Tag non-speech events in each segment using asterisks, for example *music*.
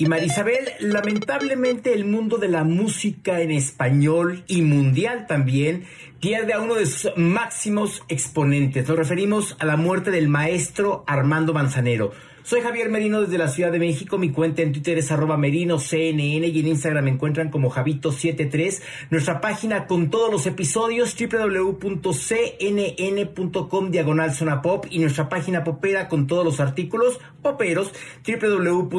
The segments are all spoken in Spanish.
Y Marisabel, lamentablemente el mundo de la música en español y mundial también pierde a uno de sus máximos exponentes. Nos referimos a la muerte del maestro Armando Manzanero. Soy Javier Merino desde la Ciudad de México. Mi cuenta en Twitter es arroba merinoCNN y en Instagram me encuentran como Javito73. Nuestra página con todos los episodios www.cnn.com diagonal zona pop y nuestra página popera con todos los artículos poperos www.cnne.com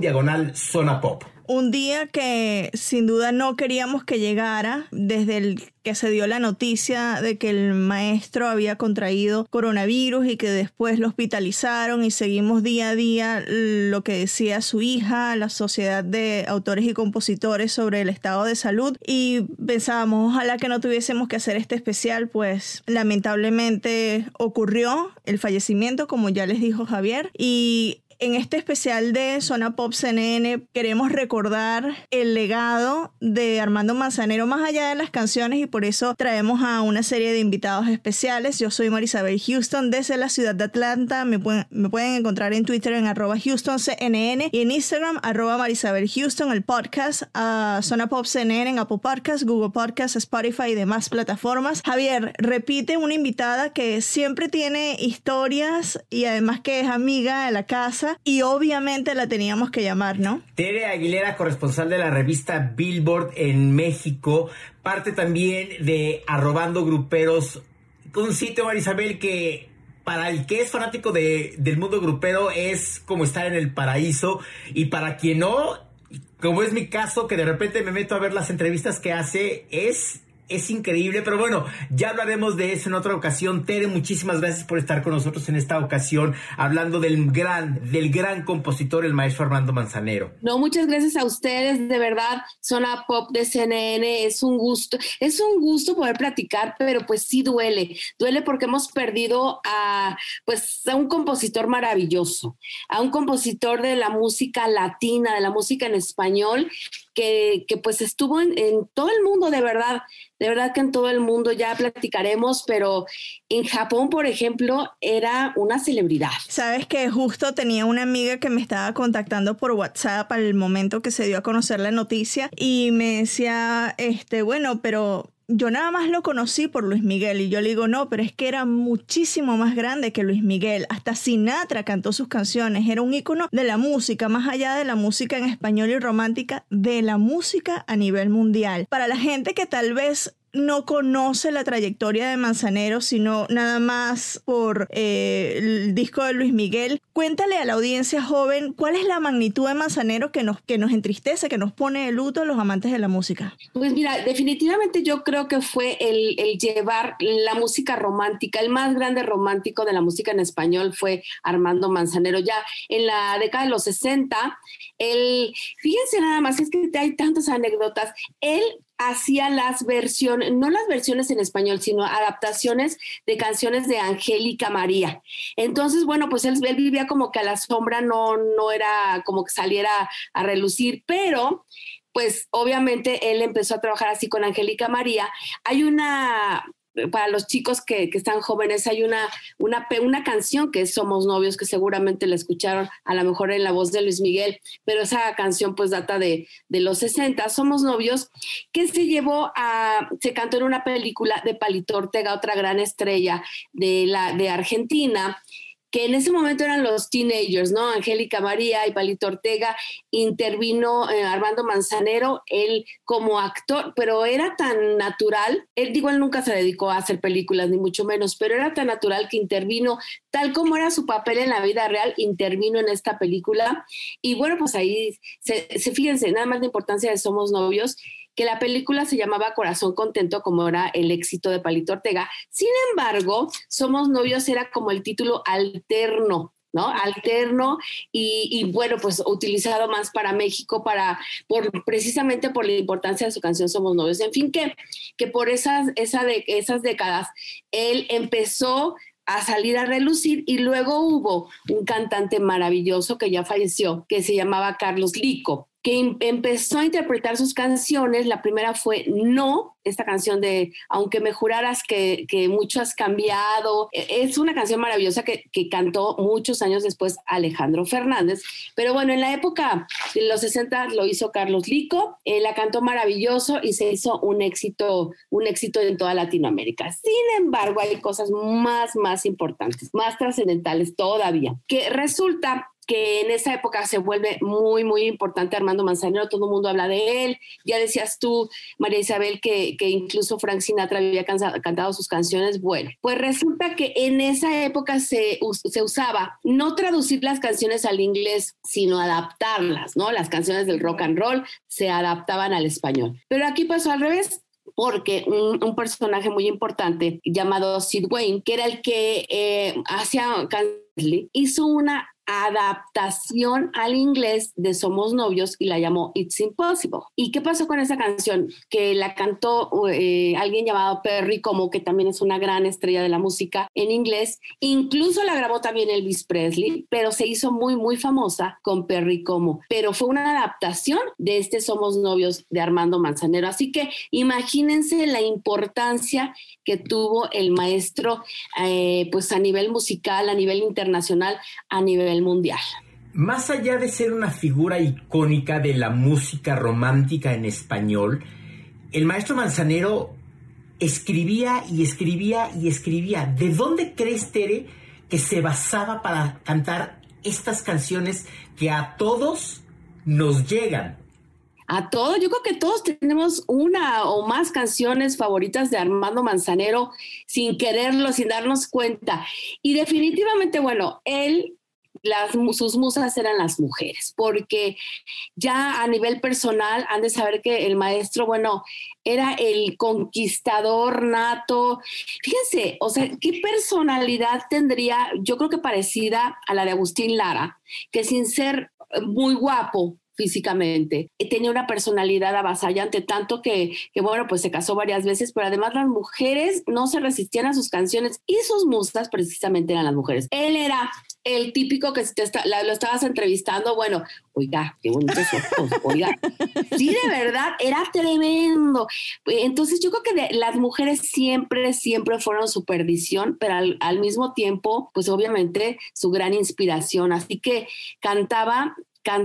diagonal zona pop. Un día que sin duda no queríamos que llegara desde el que se dio la noticia de que el maestro había contraído coronavirus y que después lo hospitalizaron y seguimos día a día lo que decía su hija, la Sociedad de Autores y Compositores sobre el estado de salud. Y pensábamos ojalá que no tuviésemos que hacer este especial, pues lamentablemente ocurrió el fallecimiento como ya les dijo Javier y en este especial de Zona Pop CNN queremos recordar el legado de Armando Manzanero más allá de las canciones y por eso traemos a una serie de invitados especiales. Yo soy Marisabel Houston desde la ciudad de Atlanta. Me pueden, encontrar en Twitter en arroba HoustonCNN y en Instagram arroba Marisabel Houston, el podcast a Zona Pop CNN en Apple Podcasts, Google Podcasts, Spotify y demás plataformas. Javier, repite una invitada que siempre tiene historias y además que es amiga de la casa y obviamente la teníamos que llamar, ¿no? Tere Aguilera, corresponsal de la revista Billboard en México, parte también de Arrobando Gruperos, un sitio, Marisabel, que para el que es fanático de, del mundo grupero es como estar en el paraíso y para quien no, como es mi caso, que de repente me meto a ver las entrevistas que hace, es es increíble, pero bueno, ya hablaremos de eso en otra ocasión. Tere, muchísimas gracias por estar con nosotros en esta ocasión, hablando del gran, del gran compositor, el maestro Armando Manzanero. No, muchas gracias a ustedes, de verdad, Zona Pop de CNN, es un gusto, es un gusto poder platicar, pero pues sí duele, duele porque hemos perdido a, pues, a un compositor maravilloso, a un compositor de la música latina, de la música en español, que, pues estuvo en, todo el mundo, de verdad, de verdad que en todo el mundo ya platicaremos, pero en Japón, por ejemplo, era una celebridad. Sabes que justo tenía una amiga que me estaba contactando por WhatsApp al momento que se dio a conocer la noticia y me decía, este, bueno, pero yo nada más lo conocí por Luis Miguel y yo le digo, no, pero es que era muchísimo más grande que Luis Miguel. Hasta Sinatra cantó sus canciones, era un ícono de la música, más allá de la música en español y romántica, de la música a nivel mundial. Para la gente que tal vez no conoce la trayectoria de Manzanero, sino nada más por eh, el disco de Luis Miguel. Cuéntale a la audiencia joven cuál es la magnitud de Manzanero que nos, que nos entristece, que nos pone de luto a los amantes de la música. Pues mira, definitivamente yo creo que fue el, el llevar la música romántica, el más grande romántico de la música en español fue Armando Manzanero. Ya en la década de los 60, él, fíjense nada más, es que hay tantas anécdotas, él hacía las versiones, no las versiones en español, sino adaptaciones de canciones de Angélica María. Entonces, bueno, pues él, vivía como que a la sombra no, no era como que saliera a relucir, pero pues obviamente él empezó a trabajar así con Angélica María. Hay una para los chicos que, están jóvenes, hay una, una, una canción que es Somos Novios, que seguramente la escucharon a lo mejor en la voz de Luis Miguel, pero esa canción pues data de, de los 60, Somos Novios, que se llevó a, se cantó en una película de Palito Ortega, otra gran estrella de, la, de Argentina, que en ese momento eran los teenagers, ¿no? Angélica María y Palito Ortega, intervino eh, Armando Manzanero, él como actor, pero era tan natural, él digo, él nunca se dedicó a hacer películas, ni mucho menos, pero era tan natural que intervino, tal como era su papel en la vida real, intervino en esta película. Y bueno, pues ahí, se, se fíjense, nada más de importancia de Somos Novios, que la película se llamaba Corazón Contento, como era el éxito de Palito Ortega. Sin embargo, Somos Novios era como el título alterno ¿no? Alterno y, bueno, pues utilizado más para México, para, por, precisamente por la importancia de su canción Somos Novios. En fin, que, que por esas, esa esas décadas él empezó a salir a relucir y luego hubo un cantante maravilloso que ya falleció, que se llamaba Carlos Lico que empezó a interpretar sus canciones. La primera fue No, esta canción de Aunque me juraras que, que mucho has cambiado. E, es una canción maravillosa que, que, cantó muchos años después Alejandro Fernández. Pero bueno, en la época de los 60 lo hizo Carlos Lico, eh, la cantó maravilloso y se hizo un éxito, un éxito en toda Latinoamérica. Sin embargo, hay cosas más, más importantes, más trascendentales todavía, que resulta que en esa época se vuelve muy, muy importante Armando Manzanero, todo el mundo habla de él. Ya decías tú, María Isabel, que, que incluso Frank Sinatra había cantado sus canciones. Bueno, pues resulta que en esa época se, se usaba no traducir las canciones al inglés, sino adaptarlas, ¿no? Las canciones del rock and roll se adaptaban al español. Pero aquí pasó al revés porque un, personaje muy importante llamado Sid Wayne, que era el que eh, hacía hizo una adaptación al inglés de Somos Novios y la llamó It's Impossible. ¿Y qué pasó con esa canción? Que la cantó eh, alguien llamado Perry Como, que también es una gran estrella de la música en inglés. Incluso la grabó también Elvis Presley, pero se hizo muy, muy famosa con Perry Como. Pero fue una adaptación de este Somos Novios de Armando Manzanero. Así que imagínense la importancia que tuvo el maestro, eh, pues a nivel musical, a nivel internacional, a nivel mundial. Más allá de ser una figura icónica de la música romántica en español, el maestro Manzanero escribía y escribía y escribía. ¿De dónde crees, Tere, que se basaba para cantar estas canciones que a todos nos llegan? A todos, yo creo que todos tenemos una o más canciones favoritas de Armando Manzanero sin quererlo, sin darnos cuenta. Y definitivamente, bueno, él las, sus musas eran las mujeres, porque ya a nivel personal han de saber que el maestro, bueno, era el conquistador nato. Fíjense, o sea, ¿qué personalidad tendría? Yo creo que parecida a la de Agustín Lara, que sin ser muy guapo, físicamente. Tenía una personalidad avasallante, tanto que, que, bueno, pues se casó varias veces, pero además las mujeres no se resistían a sus canciones y sus musas precisamente eran las mujeres. Él era el típico que te lo estabas entrevistando, bueno, oiga, qué bonito ojos, oiga. Sí, de verdad, era tremendo. Entonces yo creo que las mujeres siempre, siempre fueron su perdición, pero al, al mismo tiempo, pues obviamente su gran inspiración. Así que cantaba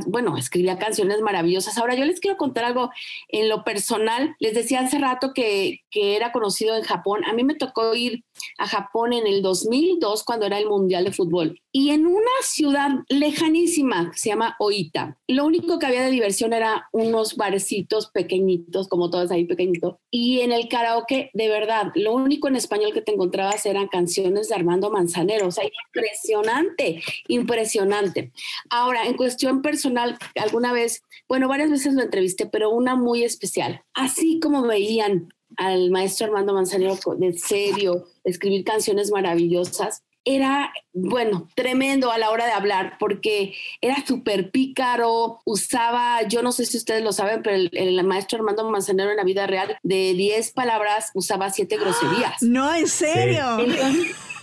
bueno, escribía canciones maravillosas. Ahora yo les quiero contar algo en lo personal. Les decía hace rato que, que era conocido en Japón. A mí me tocó ir a Japón en el 2002 cuando era el Mundial de Fútbol. Y en una ciudad lejanísima, se llama Oita, lo único que había de diversión era unos barecitos pequeñitos, como todos ahí pequeñitos. Y en el karaoke, de verdad, lo único en español que te encontrabas eran canciones de Armando Manzanero. O sea, impresionante, impresionante. Ahora, en cuestión personal, alguna vez, bueno, varias veces lo entrevisté, pero una muy especial. Así como veían al maestro Armando Manzanero de serio, escribir canciones maravillosas, era, bueno, tremendo a la hora de hablar porque era súper pícaro, usaba, yo no sé si ustedes lo saben, pero el, maestro Armando Manzanero en la vida real, de 10 palabras usaba 7 groserías. *gasps* No, en serio.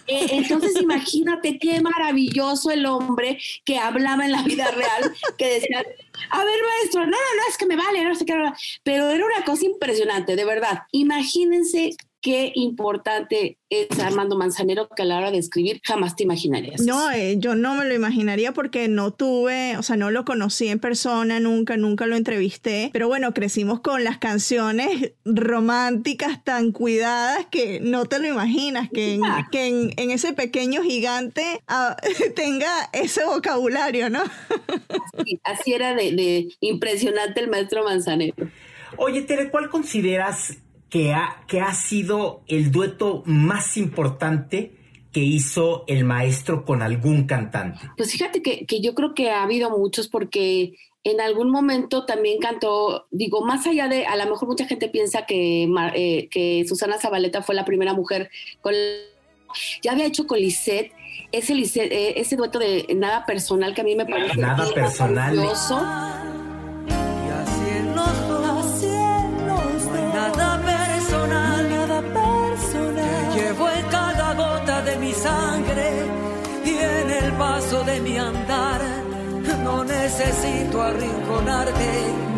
Eh, entonces, imagínate qué maravilloso el hombre que hablaba en la vida real, que decía, a ver, maestro, no, no, no, es que me vale, no sé qué, pero era una cosa impresionante, de verdad. Imagínense qué importante es Armando Manzanero que a la hora de escribir jamás te imaginarías. No, eh, yo no me lo imaginaría porque no tuve, o sea, no lo conocí en persona, nunca, nunca lo entrevisté, pero bueno, crecimos con las canciones románticas tan cuidadas que no te lo imaginas, que en, que en, ese pequeño gigante ah, *laughs* tenga ese vocabulario, ¿no? *laughs* así, era de, de impresionante el maestro Manzanero. Oye, Tere, ¿cuál consideras que ha, que ha sido el dueto más importante que hizo el maestro con algún cantante? Pues fíjate que, que, yo creo que ha habido muchos porque en algún momento también cantó, digo, más allá de, a lo mejor mucha gente piensa que, eh, que Susana Zabaleta fue la primera mujer con... Ya había hecho con Lisette ese, eh, ese dueto de Nada Personal que a mí me parece Nada Personal. maravilloso. Sangre y en el paso de mi andar. No necesito arrinconarte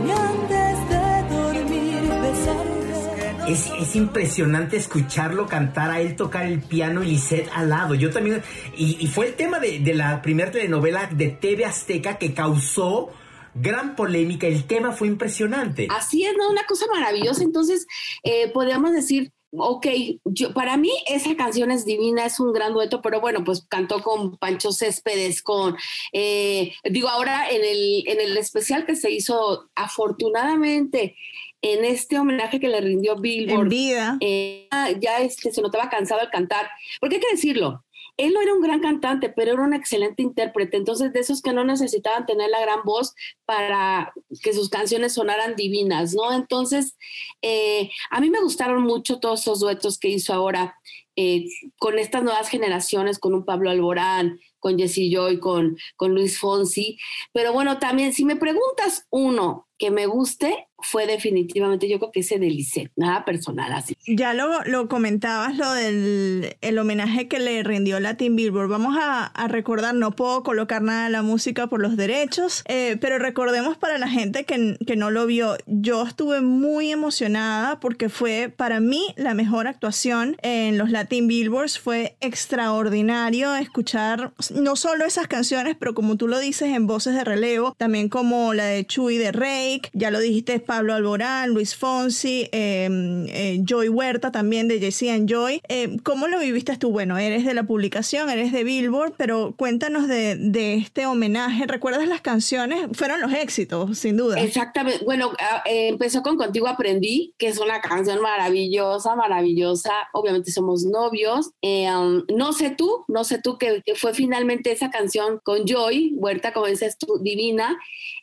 ni antes de dormir besarte. Es, es, impresionante escucharlo cantar, a él tocar el piano y Lisette al lado. Yo también. Y, y fue el tema de, de la primera telenovela de TV Azteca que causó gran polémica. El tema fue impresionante. Así es, ¿no? Una cosa maravillosa. Entonces, eh, podríamos decir. Ok, yo, para mí esa canción es divina, es un gran dueto, pero bueno, pues cantó con Pancho Céspedes, con, eh, digo, ahora en el, en el especial que se hizo, afortunadamente, en este homenaje que le rindió Billboard. En vida. Eh, ya este, se notaba cansado al cantar. Porque hay que decirlo, él no era un gran cantante, pero era un excelente intérprete. Entonces, de esos que no necesitaban tener la gran voz para que sus canciones sonaran divinas, ¿no? Entonces, eh, a mí me gustaron mucho todos esos duetos que hizo ahora eh, con estas nuevas generaciones, con un Pablo Alborán, con Jesse Joy, con, con Luis Fonsi. Pero bueno, también, si me preguntas uno que me guste, fue definitivamente, yo creo que ese de Lisette, nada personal así. Ya lo, lo comentabas, lo del el homenaje que le rindió Latin Billboard. Vamos a, a, recordar, no puedo colocar nada de la música por los derechos, eh, pero recordemos para la gente que, que no lo vio, yo estuve muy emocionada porque fue para mí la mejor actuación en los Latin Billboards. Fue extraordinario escuchar no solo esas canciones, pero como tú lo dices en voces de relevo, también como la de Chuy de Ya lo dijiste, Pablo Alborán, Luis Fonsi, eh, eh, Joy Huerta también de Jesse and Joy. Eh, ¿Cómo lo viviste tú? Bueno, eres de la publicación, eres de Billboard, pero cuéntanos de, de este homenaje. ¿Recuerdas las canciones? Fueron los éxitos, sin duda. Exactamente. Bueno, empezó con Contigo Aprendí, que es una canción maravillosa, maravillosa. Obviamente somos novios. Um, no sé tú, no sé tú, que fue finalmente esa canción con Joy Huerta, como dices tú, divina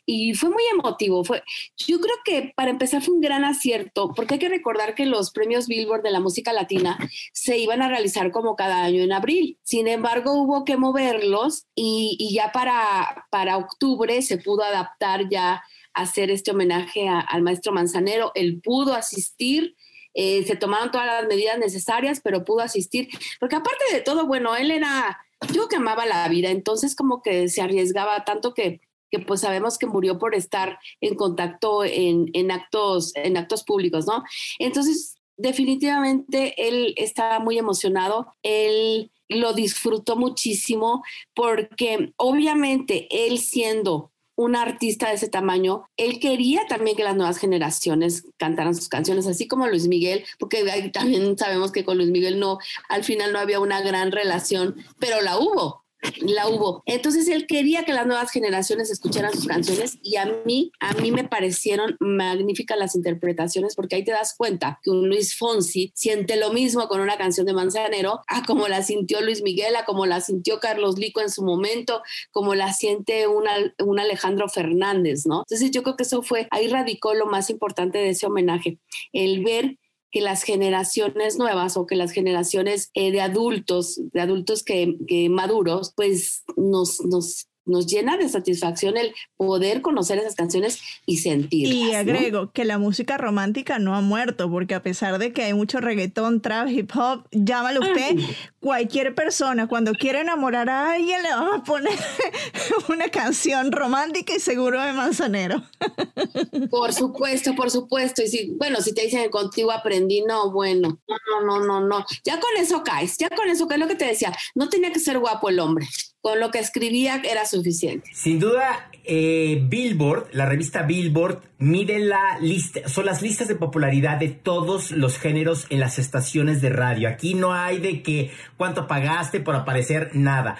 y fue muy emotivo. Fue, yo creo que para empezar fue un gran acierto, porque hay que recordar que los premios Billboard de la música latina se iban a realizar como cada año en abril. Sin embargo, hubo que moverlos y, ya para, para octubre se pudo adaptar ya a hacer este homenaje al maestro Manzanero. Él pudo asistir. Eh, se tomaron todas las medidas necesarias, pero pudo asistir, porque aparte de todo, bueno, él era, yo que amaba la vida, entonces como que se arriesgaba tanto que que pues sabemos que murió por estar en contacto en, en, actos, en actos públicos, ¿no? Entonces, definitivamente él estaba muy emocionado, él lo disfrutó muchísimo porque obviamente él siendo un artista de ese tamaño, él quería también que las nuevas generaciones cantaran sus canciones, así como Luis Miguel, porque también sabemos que con Luis Miguel no, al final no había una gran relación, pero la hubo, la hubo. Entonces él quería que las nuevas generaciones escucharan sus canciones y a mí, a mí me parecieron magníficas las interpretaciones porque ahí te das cuenta que un Luis Fonsi siente lo mismo con una canción de Manzanero a como la sintió Luis Miguel, a como la sintió Carlos Lico en su momento, como la siente un una Alejandro Fernández, ¿no? Entonces yo creo que eso fue, ahí radicó lo más importante de ese homenaje, el ver que las generaciones nuevas o que las generaciones eh, de adultos, de adultos que, que maduros, pues nos, nos nos llena de satisfacción el poder conocer esas canciones y sentir. Y agrego ¿no? que la música romántica no ha muerto, porque a pesar de que hay mucho reggaetón, trap, hip hop, llámalo usted, Ay. cualquier persona cuando quiere enamorar a alguien le vamos a poner *laughs* una canción romántica y seguro de manzanero. *laughs* Por supuesto, por supuesto. Y si, bueno, si te dicen contigo aprendí, no, bueno, no, no, no, no. Ya con eso caes, ya con eso caes lo que te decía. No tenía que ser guapo el hombre con lo que escribía era suficiente. Sin duda, eh, Billboard, la revista Billboard, mide la lista, son las listas de popularidad de todos los géneros en las estaciones de radio. Aquí no hay de que cuánto pagaste por aparecer, nada.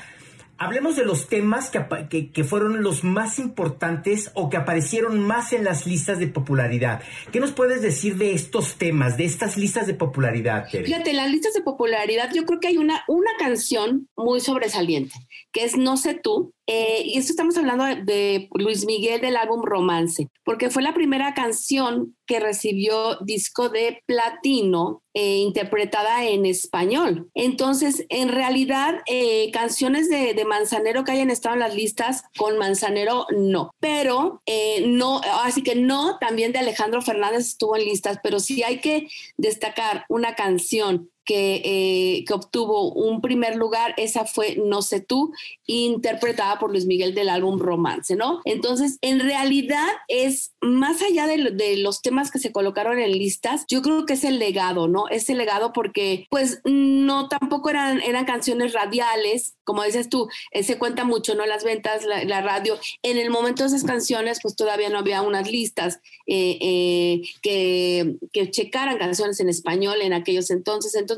Hablemos de los temas que, que, que, fueron los más importantes o que aparecieron más en las listas de popularidad. ¿Qué nos puedes decir de estos temas, de estas listas de popularidad? Tere? Fíjate, las listas de popularidad yo creo que hay una, una canción muy sobresaliente, que es No sé tú, Eh, y esto estamos hablando de Luis Miguel del álbum Romance, porque fue la primera canción que recibió disco de platino eh, interpretada en español. Entonces, en realidad, eh, canciones de, Manzanero que hayan estado en las listas con Manzanero, no. Pero no, así que no, también de Alejandro Fernández estuvo en listas, pero sí hay que destacar una canción que, que, obtuvo un primer lugar, esa fue No sé tú, interpretada por Luis Miguel del álbum Romance, ¿no? Entonces, en realidad es más allá de, de, los temas que se colocaron en listas, yo creo que es el legado, ¿no? Es el legado porque, pues, no tampoco eran, eran canciones radiales, como dices tú, eh, se cuenta mucho, ¿no? Las ventas, la, radio. En el momento de esas canciones, pues todavía no había unas listas eh, eh, que, que checaran canciones en español en aquellos entonces. Entonces,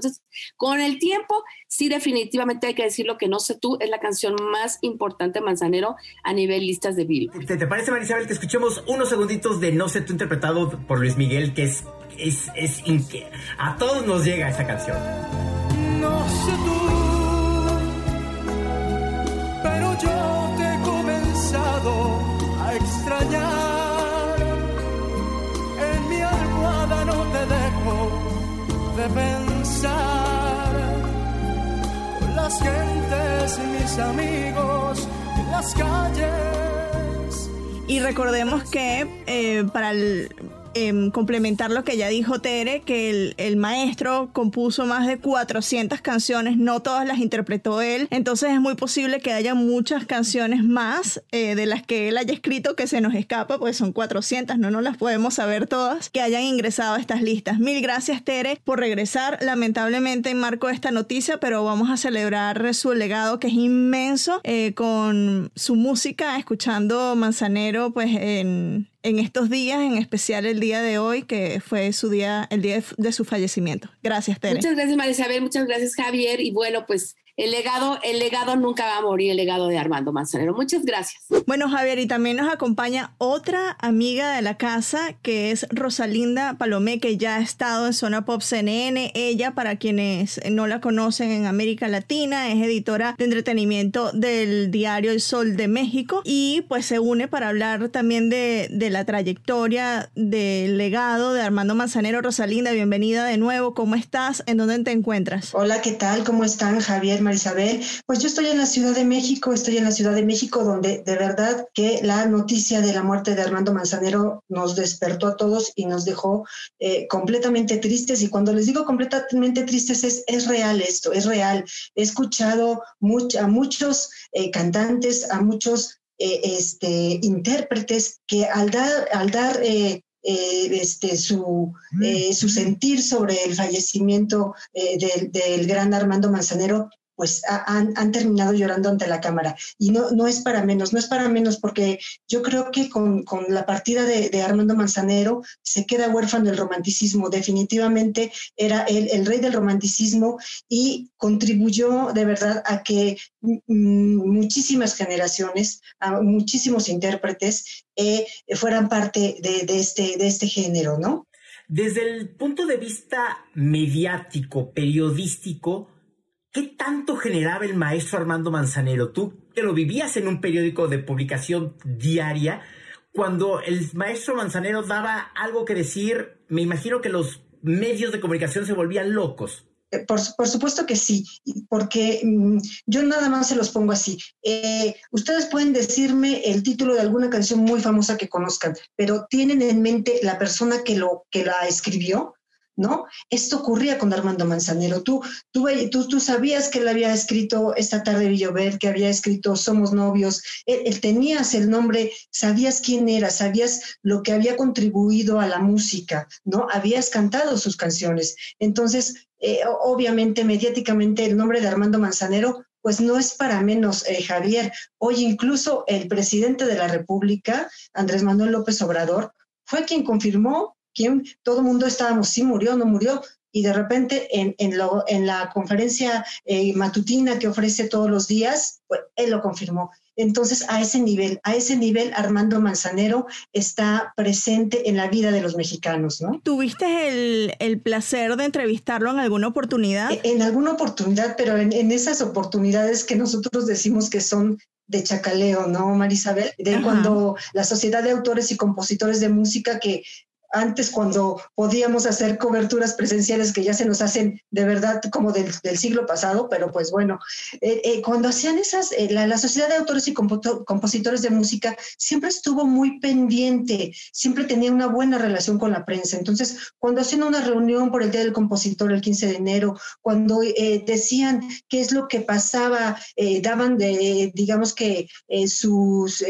con el tiempo, sí, definitivamente hay que decirlo que No sé tú es la canción más importante Manzanero a nivel listas de Billboard. ¿Te, parece, Marisabel, que escuchemos unos segunditos de No sé tú interpretado por Luis Miguel, que es, es, es a todos nos llega esa canción? No sé tú, pero yo te he comenzado a extrañar. En pensar las gentes y mis amigos en las calles. Y recordemos que eh, para el Em, complementar lo que ya dijo Tere, que el, maestro compuso más de 400 canciones, no todas las interpretó él, entonces es muy posible que haya muchas canciones más eh, de las que él haya escrito que se nos escapa, pues son 400, no nos las podemos saber todas, que hayan ingresado a estas listas. Mil gracias Tere por regresar, lamentablemente en marco esta noticia, pero vamos a celebrar su legado que es inmenso eh, con su música, escuchando Manzanero pues en en estos días, en especial el día de hoy, que fue su día, el día de, su fallecimiento. Gracias, Tere. Muchas gracias, María Isabel. Muchas gracias, Javier. Y bueno, pues el legado, el legado nunca va a morir, el legado de Armando Manzanero. Muchas gracias. Bueno, Javier, y también nos acompaña otra amiga de la casa, que es Rosalinda Palomé, que ya ha estado en Zona Pop CNN. Ella, para quienes no la conocen en América Latina, es editora de entretenimiento del diario El Sol de México y pues se une para hablar también de, de la trayectoria, del legado de Armando Manzanero. Rosalinda, bienvenida de nuevo. ¿Cómo estás? ¿En dónde te encuentras? Hola, ¿qué tal? ¿Cómo están, Javier? Isabel. Pues yo estoy en la Ciudad de México, estoy en la Ciudad de México donde de verdad que la noticia de la muerte de Armando Manzanero nos despertó a todos y nos dejó eh, completamente tristes. Y cuando les digo completamente tristes es, es real esto, es real. He escuchado a muchos eh, cantantes, a muchos eh, este, intérpretes que al dar, al dar este, su, su sentir sobre el fallecimiento del, del, gran Armando Manzanero, pues han, terminado llorando ante la cámara. Y no, no es para menos, no es para menos, porque yo creo que con, la partida de, Armando Manzanero se queda huérfano el romanticismo. Definitivamente era el, el rey del romanticismo y contribuyó de verdad a que muchísimas generaciones, a muchísimos intérpretes eh, fueran parte de, de, este, de este género, ¿no? Desde el punto de vista mediático, periodístico, ¿Qué tanto generaba el maestro Armando Manzanero? Tú que lo vivías en un periódico de publicación diaria, cuando el maestro Manzanero daba algo que decir, me imagino que los medios de comunicación se volvían locos. Eh, por, supuesto que sí, porque mm, yo nada más se los pongo así. Eh, ustedes pueden decirme el título de alguna canción muy famosa que conozcan, pero tienen en mente la persona que, lo, que la escribió, ¿no? Esto ocurría con Armando Manzanero. Tú, tú, sabías que él había escrito Esta tarde Villover, que había escrito Somos novios, él, tenías el nombre, sabías quién era, sabías lo que había contribuido a la música, ¿no? Habías cantado sus canciones. Entonces, eh, obviamente, mediáticamente, el nombre de Armando Manzanero pues no es para menos, eh, Javier. Hoy incluso el presidente de la República, Andrés Manuel López Obrador, fue quien confirmó todo el mundo estábamos, sí murió, no murió, y de repente en, en, la conferencia eh, matutina que ofrece todos los días, pues él lo confirmó. Entonces, a ese nivel, a ese nivel, Armando Manzanero está presente en la vida de los mexicanos, ¿no? ¿Tuviste el, el placer de entrevistarlo en alguna oportunidad? En, alguna oportunidad, pero en, en, esas oportunidades que nosotros decimos que son de chacaleo, ¿no, Marisabel? De cuando la Sociedad de Autores y Compositores de Música que antes cuando podíamos hacer coberturas presenciales que ya se nos hacen de verdad como del, siglo pasado, pero pues bueno, eh, eh, cuando hacían esas, eh, la, Sociedad de Autores y Compositores de Música siempre estuvo muy pendiente, siempre tenía una buena relación con la prensa. Entonces, cuando hacían una reunión por el Día del Compositor el 15 de enero, cuando decían qué es lo que pasaba, daban de, digamos que sus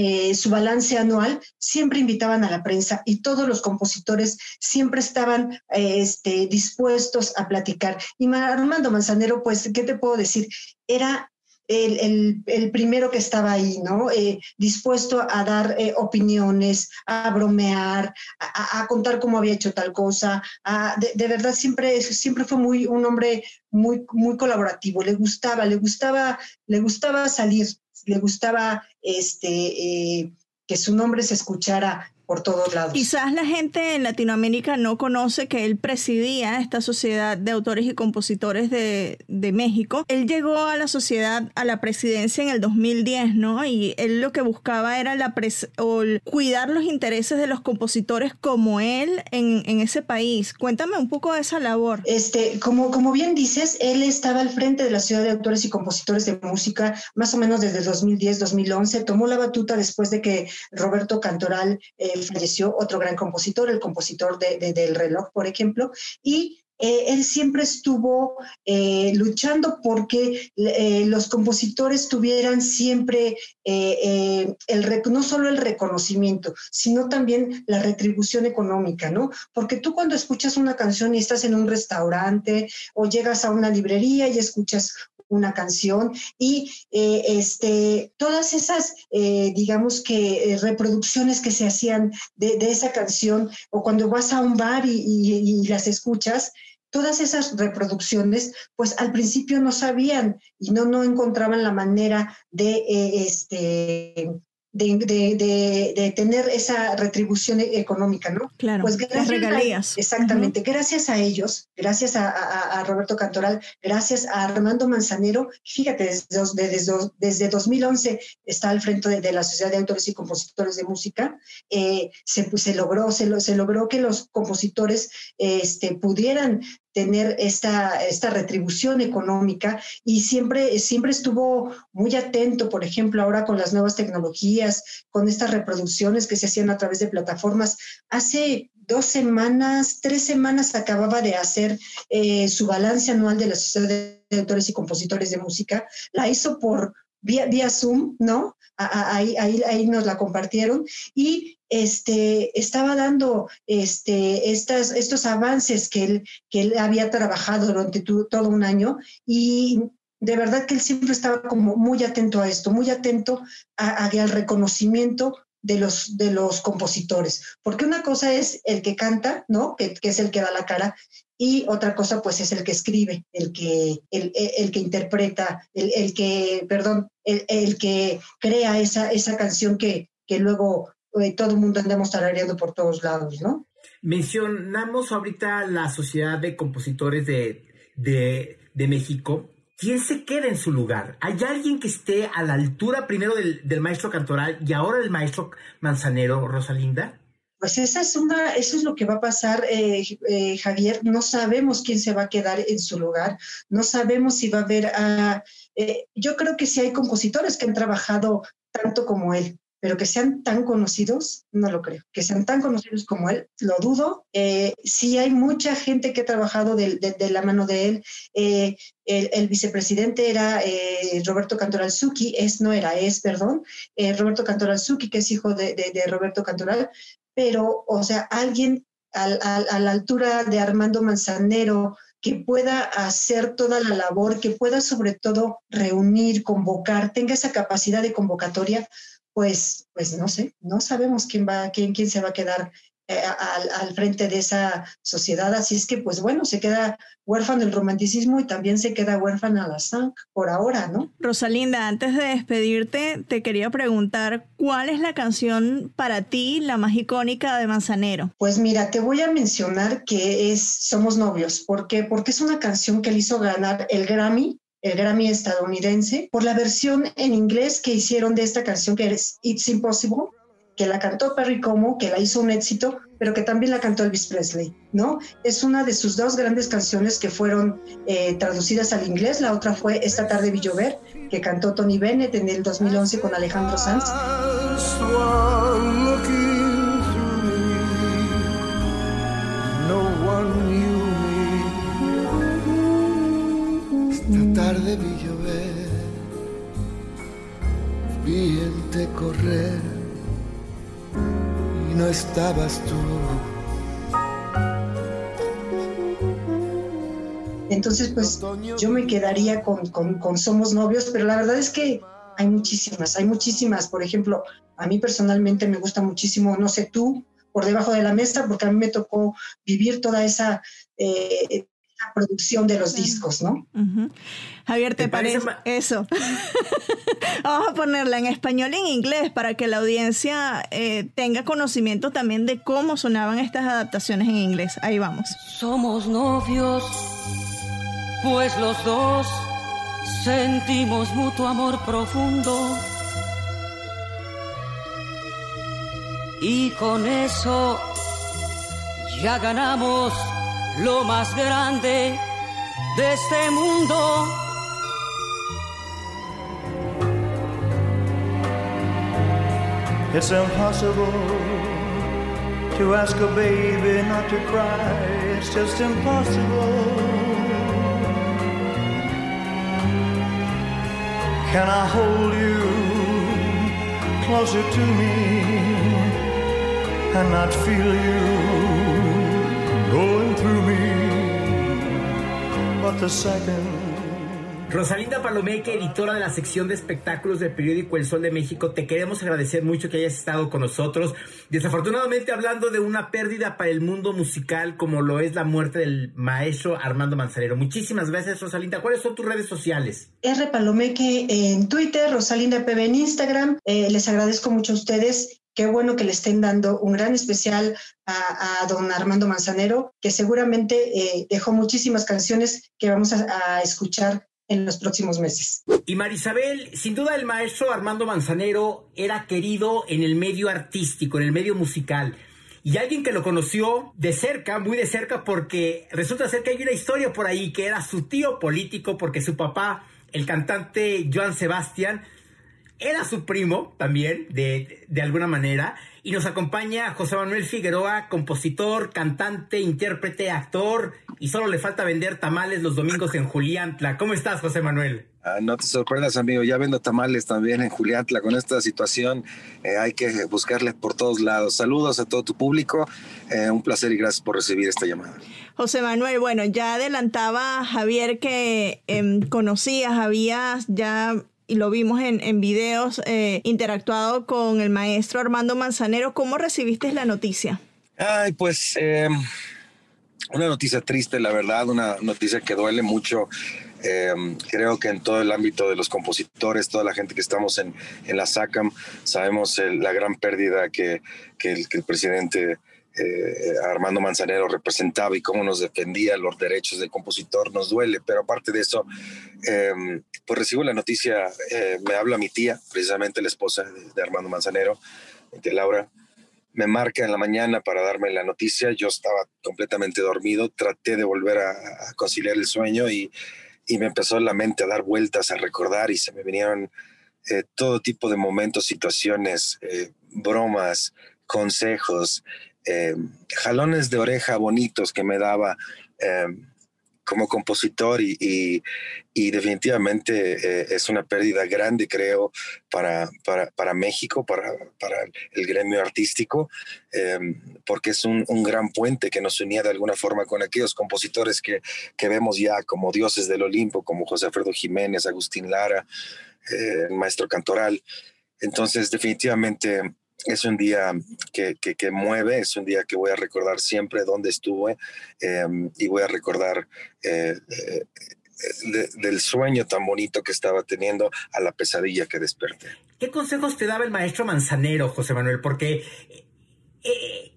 eh, su balance anual, siempre invitaban a la prensa y todos los compositores siempre estaban eh, este, dispuestos a platicar. Y Armando Manzanero, pues, ¿qué te puedo decir? Era el, primero que estaba ahí, ¿no? Eh, dispuesto a dar opiniones, a bromear, a, contar cómo había hecho tal cosa. de, verdad, siempre, siempre fue muy, un hombre muy, muy colaborativo. Le gustaba, le gustaba, le gustaba salir le gustaba este, eh, que su nombre se escuchara por todos lados. Quizás la gente en Latinoamérica no conoce que él presidía esta sociedad de autores y compositores de, México. Él llegó a la sociedad, a la presidencia en el 2010, ¿no? Y él lo que buscaba era la cuidar los intereses de los compositores como él en, ese país. Cuéntame un poco de esa labor. Este, como, como bien dices, él estaba al frente de la ciudad de autores y compositores de música más o menos desde 2010-2011. Tomó la batuta después de que Roberto Cantoral eh, falleció otro gran compositor, el compositor de, del reloj, por ejemplo, y eh, él siempre estuvo eh, luchando porque eh, los compositores tuvieran siempre el, no solo el reconocimiento, sino también la retribución económica, ¿no? Porque tú cuando escuchas una canción y estás en un restaurante o llegas a una librería y escuchas una canción y eh, este, todas esas, eh, digamos que, eh, reproducciones que se hacían de, esa canción o cuando vas a un bar y, las escuchas, todas esas reproducciones, pues al principio no sabían y no, no encontraban la manera de, este, de, de, tener esa retribución económica, ¿no? Claro, pues gracias regalías. exactamente, gracias a ellos, gracias a, Roberto Cantoral, gracias a Armando Manzanero, fíjate, desde, desde, 2011 está al frente de, la Sociedad de Autores y Compositores de Música, eh, se, pues, se, logró, se, se, logró que los compositores este, pudieran tener esta, esta retribución económica y siempre, siempre estuvo muy atento, por ejemplo, ahora con las nuevas tecnologías, con estas reproducciones que se hacían a través de plataformas. Hace dos semanas, tres semanas acababa de hacer eh, su balance anual de la Sociedad de Autores y Compositores de Música. La hizo por vía, vía Zoom, ¿no? Ahí, ahí, ahí nos la compartieron y este, estaba dando este, estas, estos avances que él, que él había trabajado durante todo un año y de verdad que él siempre estaba como muy atento a esto, muy atento a, al reconocimiento de los, de los compositores, porque una cosa es el que canta, ¿no? Que, es el que da la cara, y otra cosa pues es el que escribe, el que, el, el que interpreta, el, el, que, perdón, el, el, que crea esa, esa canción que, que luego eh, todo el mundo andamos tarareando por todos lados, ¿no? Mencionamos ahorita la Sociedad de Compositores de, de, México. ¿Quién se queda en su lugar? ¿Hay alguien que esté a la altura primero del, maestro Cantoral y ahora del maestro Manzanero, Rosalinda? Pues esa es una, eso es lo que va a pasar, eh, eh, Javier. No sabemos quién se va a quedar en su lugar. No sabemos si va a haber. a yo creo que sí hay compositores que han trabajado tanto como él pero que sean tan conocidos, no lo creo. Que sean tan conocidos como él, lo dudo. Eh, sí hay mucha gente que ha trabajado de, la mano de él. Eh, el, vicepresidente era eh, Roberto Cantoral Zucchi, es, no era, es, perdón, Roberto Cantoral Zucchi, que es hijo de, Roberto Cantoral, pero, o sea, alguien a la altura de Armando Manzanero, que pueda hacer toda la labor, que pueda sobre todo reunir, convocar, tenga esa capacidad de convocatoria, pues, pues no sé, no sabemos quién va, quién, quién se va a quedar eh, al, frente de esa sociedad. Así es que, pues bueno, se queda huérfano el romanticismo y también se queda huérfana la sang por ahora, ¿no? Rosalinda, antes de despedirte, te quería preguntar, ¿cuál es la canción para ti la más icónica de Manzanero? Pues mira, te voy a mencionar que es Somos Novios. ¿Por qué? Porque es una canción que le hizo ganar el Grammy el Grammy estadounidense, por la versión en inglés que hicieron de esta canción que es It's Impossible, que la cantó Perry Como, que la hizo un éxito, pero que también la cantó Elvis Presley, ¿no? Es una de sus dos grandes canciones que fueron eh, traducidas al inglés. La otra fue Esta tarde vi llover, que cantó Tony Bennett en el 2011 con Alejandro Sanz. Vi llover, vi correr no estabas tú. Entonces, pues yo me quedaría con, con, Somos Novios, pero la verdad es que hay muchísimas, hay muchísimas. Por ejemplo, a mí personalmente me gusta muchísimo, no sé tú, por debajo de la mesa, porque a mí me tocó vivir toda esa eh, producción de los discos, ¿no? Javier, ¿te, parece, eso? *laughs* Vamos a ponerla en español y en inglés para que la audiencia eh, tenga conocimiento también de cómo sonaban estas adaptaciones en inglés. Ahí vamos. Somos novios, pues los dos sentimos mutuo amor profundo. Y con eso ya ganamos lo más grande de este mundo. It's impossible to ask a baby not to cry. It's just impossible. Can I hold you closer to me and not feel you? Rosalinda Palomeque, editora de la sección de espectáculos del periódico El Sol de México, te queremos agradecer mucho que hayas estado con nosotros. Desafortunadamente hablando de una pérdida para el mundo musical como lo es la muerte del maestro Armando Manzanero. Muchísimas gracias Rosalinda. ¿Cuáles son tus redes sociales? R Palomeque en Twitter, Rosalinda PB en Instagram. Eh, les agradezco mucho a ustedes Qué bueno que le estén dando un gran especial a, don Armando Manzanero, que seguramente eh, dejó muchísimas canciones que vamos a, escuchar en los próximos meses. Y Marisabel, sin duda el maestro Armando Manzanero era querido en el medio artístico, en el medio musical. Y alguien que lo conoció de cerca, muy de cerca, porque resulta ser que hay una historia por ahí que era su tío político, porque su papá, el cantante Joan Sebastián, era su primo también, de, de, alguna manera. Y nos acompaña José Manuel Figueroa, compositor, cantante, intérprete, actor. Y solo le falta vender tamales los domingos en Juliantla. ¿Cómo estás, José Manuel? Ah, no te sorprendas, amigo. Ya vendo tamales también en Juliantla. Con esta situación eh, hay que buscarles por todos lados. Saludos a todo tu público. Eh, un placer y gracias por recibir esta llamada. José Manuel, bueno, ya adelantaba Javier que em, conocías, habías ya y lo vimos en, en videos, eh, interactuado con el maestro Armando Manzanero. ¿Cómo recibiste la noticia? Ay, pues em, una noticia triste, la verdad, una noticia que duele mucho. Em, creo que en todo el ámbito de los compositores, toda la gente que estamos en, en la SACAM, sabemos la gran pérdida que, que, el, que el presidente eh, Armando Manzanero representaba y cómo nos defendía los derechos del compositor, nos duele, pero aparte de eso, em, pues recibo la noticia, eh, me habla mi tía, precisamente la esposa de, Armando Manzanero, de Laura, me marca en la mañana para darme la noticia, yo estaba completamente dormido, traté de volver a, conciliar el sueño y, y, me empezó la mente a dar vueltas, a recordar y se me vinieron eh, todo tipo de momentos, situaciones, bromas, consejos, eh, jalones de oreja bonitos que me daba eh, como compositor y, definitivamente eh, es una pérdida grande, creo, para, para, México, para, para, el gremio artístico, porque es un, gran puente que nos unía de alguna forma con aquellos compositores que, que vemos ya como dioses del Olimpo, como José Alfredo Jiménez, Agustín Lara, el maestro Cantoral. Entonces, definitivamente es un día que, que, mueve, es un día que voy a recordar siempre dónde estuve em, y voy a recordar eh, eh, del sueño tan bonito que estaba teniendo a la pesadilla que desperté. ¿Qué consejos te daba el maestro Manzanero, José Manuel? Porque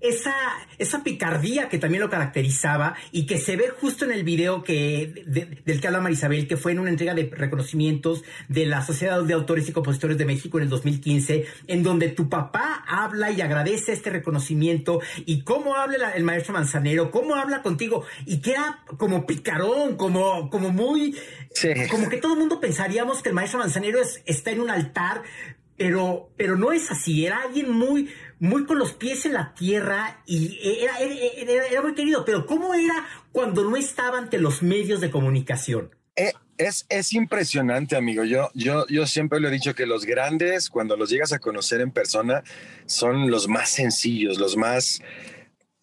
esa, esa picardía que también lo caracterizaba y que se ve justo en el video que, del que habla Marisabel, que fue en una entrega de reconocimientos de la Sociedad de Autores y Compositores de México en el 2015, en donde tu papá habla y agradece este reconocimiento y cómo habla el maestro Manzanero, cómo habla contigo y queda como picarón, como, como muy, como que todo el mundo pensaríamos que el maestro Manzanero está en un altar pero, pero no es así, era alguien muy, muy con los pies en la tierra y era, era, muy querido, pero ¿cómo era cuando no estaba ante los medios de comunicación? Eh, es, es, impresionante, amigo. Yo, yo, yo siempre le he dicho que los grandes, cuando los llegas a conocer en persona, son los más sencillos, los más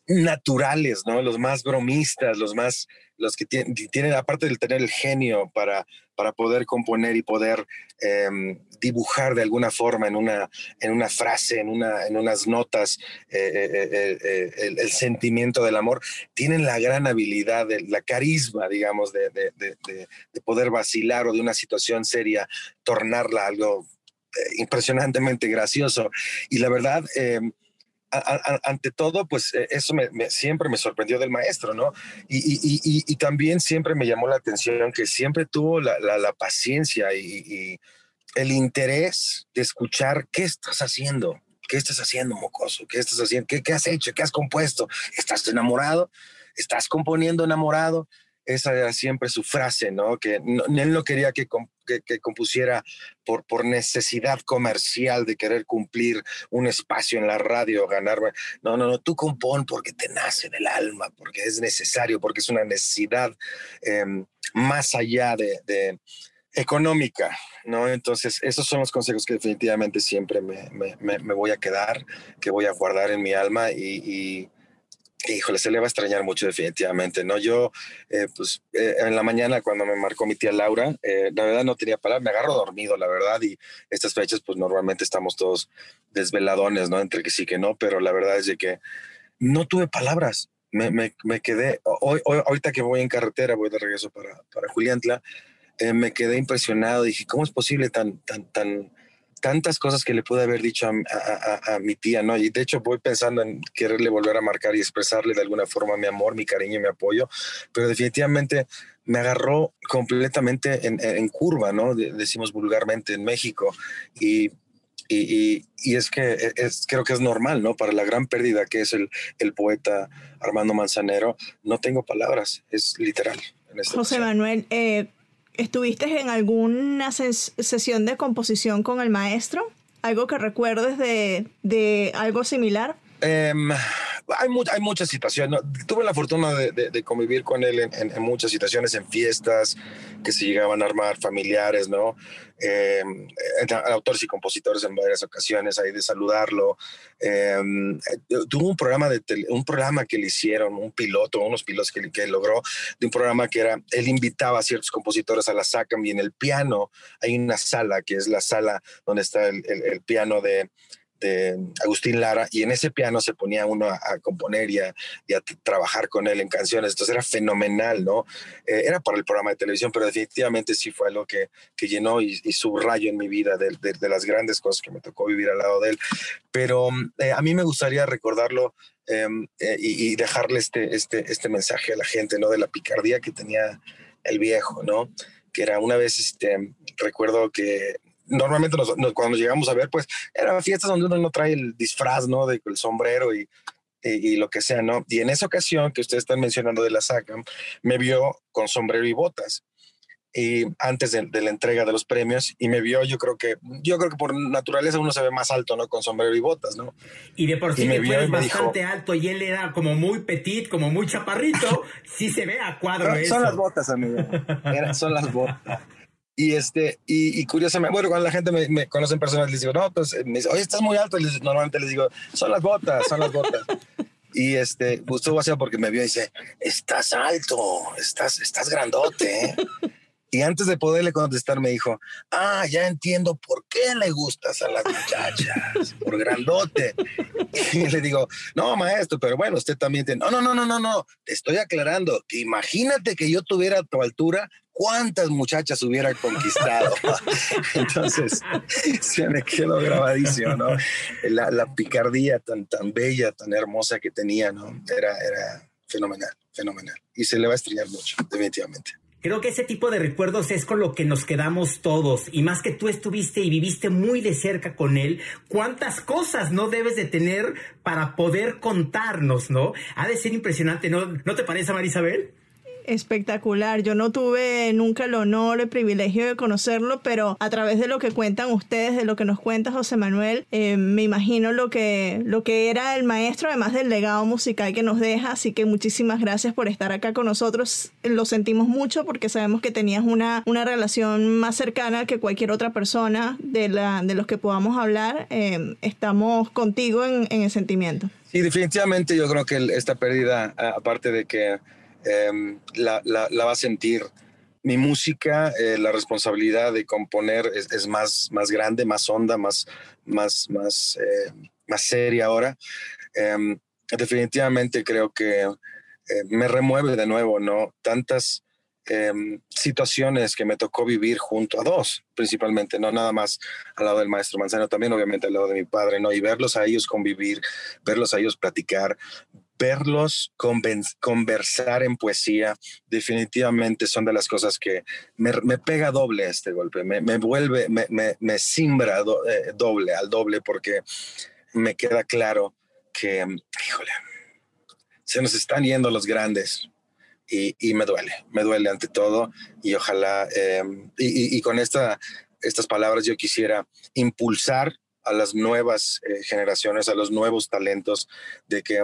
naturales, ¿no? Los más bromistas, los más, los que tienen, tienen aparte de tener el genio para, para poder componer y poder em, dibujar de alguna forma en una, en una frase, en, una, en unas notas, eh, eh, eh, el, sentimiento del amor, tienen la gran habilidad, de, la carisma, digamos, de, de, de poder vacilar o de una situación seria, tornarla algo impresionantemente gracioso. Y la verdad, em, ante todo, pues eso me, siempre me sorprendió del maestro, ¿no? Y, y, también siempre me llamó la atención que siempre tuvo la, la, paciencia y, el interés de escuchar qué estás haciendo, qué estás haciendo, mocoso, qué estás haciendo, qué, qué has hecho, qué has compuesto, estás enamorado, estás componiendo enamorado esa era siempre su frase, ¿no? Que él no quería que, que, compusiera por, por necesidad comercial de querer cumplir un espacio en la radio, ganar. No, no, no, tú compón porque te nace del alma, porque es necesario, porque es una necesidad em, más allá de, económica, ¿no? Entonces, esos son los consejos que definitivamente siempre me, me, voy a quedar, que voy a guardar en mi alma y híjole, se le va a extrañar mucho definitivamente, ¿no? Yo, eh, pues, eh, en la mañana cuando me marcó mi tía Laura, eh, la verdad no tenía palabras, me agarro dormido, la verdad, y estas fechas, pues, normalmente estamos todos desveladones, ¿no? Entre que sí que no, pero la verdad es de que no tuve palabras, me, me, me quedé, hoy, hoy, ahorita que voy en carretera, voy de regreso para, para Juliantla, me quedé impresionado, dije, ¿cómo es posible tan, tan, tan tantas cosas que le pude haber dicho a, mi tía, ¿no? Y de hecho voy pensando en quererle volver a marcar y expresarle de alguna forma mi amor, mi cariño y mi apoyo, pero definitivamente me agarró completamente en, curva, ¿no? decimos vulgarmente en México. Y, y, es que e, es, creo que es normal, ¿no? Para la gran pérdida que es el, el poeta Armando Manzanero, no tengo palabras, es literal. José Manuel, eh, ¿Estuviste en alguna sesión de composición con el maestro? ¿Algo que recuerdes de, de algo similar? Em, hay, hay muchas situaciones. Tuve la fortuna de, convivir con él en, muchas situaciones, en fiestas que se llegaban a armar familiares, ¿no? Eh, autores y compositores en varias ocasiones, ahí de saludarlo. Em, tuvo un programa, de un programa que le hicieron, un piloto, unos pilotos que, que logró, de un programa que era, él invitaba a ciertos compositores a la SACAM y en el piano hay una sala que es la sala donde está el piano de de Agustín Lara y en ese piano se ponía uno a, componer y a, trabajar con él en canciones. Entonces era fenomenal, ¿no? Eh, era para el programa de televisión, pero definitivamente sí fue algo que, llenó y, subrayo en mi vida de, las grandes cosas que me tocó vivir al lado de él. Pero eh, a mí me gustaría recordarlo em, eh, y, dejarle este, este, este mensaje a la gente, ¿no? De la picardía que tenía el viejo, ¿no? Que era una vez, este, recuerdo que normalmente cuando llegamos a ver, pues eran fiestas donde uno no trae el disfraz, ¿no? De el sombrero y, y, lo que sea, ¿no? Y en esa ocasión que ustedes están mencionando de la SACAM, me vio con sombrero y botas. Y antes de, la entrega de los premios, y me vio, yo creo que, yo creo que por naturaleza uno se ve más alto, ¿no? Con sombrero y botas, ¿no? Y de por sí me vio bastante alto y él era como muy petit, como muy chaparrito, *laughs* sí se ve a cuadro son, eso. Son las botas, amigo. son las botas. Y, este, y, curiosamente, bueno, cuando la gente me, conoce en persona, les digo, no, pues me dice, oye, estás muy alto. Y normalmente les digo, son las botas, son las botas. y este, gustó vacío porque me vio y dice, estás alto, estás, estás grandote. ¿eh?". Y antes de poderle contestar, me dijo, ah, ya entiendo por qué le gustas a las muchachas, por grandote. Y le digo, no, maestro, pero bueno, usted también tiene, no, no, no, no, no, no, te estoy aclarando, imagínate que yo tuviera tu altura, cuántas muchachas hubiera conquistado. *laughs* Entonces, se me quedó grabadísimo, ¿no? La, la, picardía tan, tan bella, tan hermosa que tenía, ¿no? Era, era fenomenal, fenomenal. Y se le va a estrellar mucho, definitivamente. Creo que ese tipo de recuerdos es con lo que nos quedamos todos. Y más que tú estuviste y viviste muy de cerca con él, ¿cuántas cosas no debes de tener para poder contarnos, no? Ha de ser impresionante, ¿no? ¿No te parece, Marisabel? Espectacular. Yo no tuve nunca el honor, el privilegio de conocerlo, pero a través de lo que cuentan ustedes, de lo que nos cuenta José Manuel, eh, me imagino lo que, lo que era el maestro, además del legado musical que nos deja. Así que muchísimas gracias por estar acá con nosotros. Lo sentimos mucho porque sabemos que tenías una, una relación más cercana que cualquier otra persona de, la, de los que podamos hablar. Eh, estamos contigo en, en el sentimiento. Sí, definitivamente yo creo que esta pérdida, aparte de que Em, la, va a sentir. Mi música, eh, la responsabilidad de componer es, más, más grande, más honda, más, más, más, eh, más seria ahora. Em, definitivamente creo que eh, me remueve de nuevo, ¿no? Tantas em, situaciones que me tocó vivir junto a dos, principalmente, no nada más al lado del maestro Manzano, también obviamente al lado de mi padre, ¿no? Y verlos a ellos convivir, verlos a ellos platicar, verlos conversar en poesía, definitivamente son de las cosas que me, pega doble este golpe, me, vuelve, me, me, simbra eh, doble, al doble, porque me queda claro que, híjole, se nos están yendo los grandes. Y, me duele, me duele ante todo y ojalá, em, y, con esta, estas palabras yo quisiera impulsar a las nuevas eh, generaciones, a los nuevos talentos, de que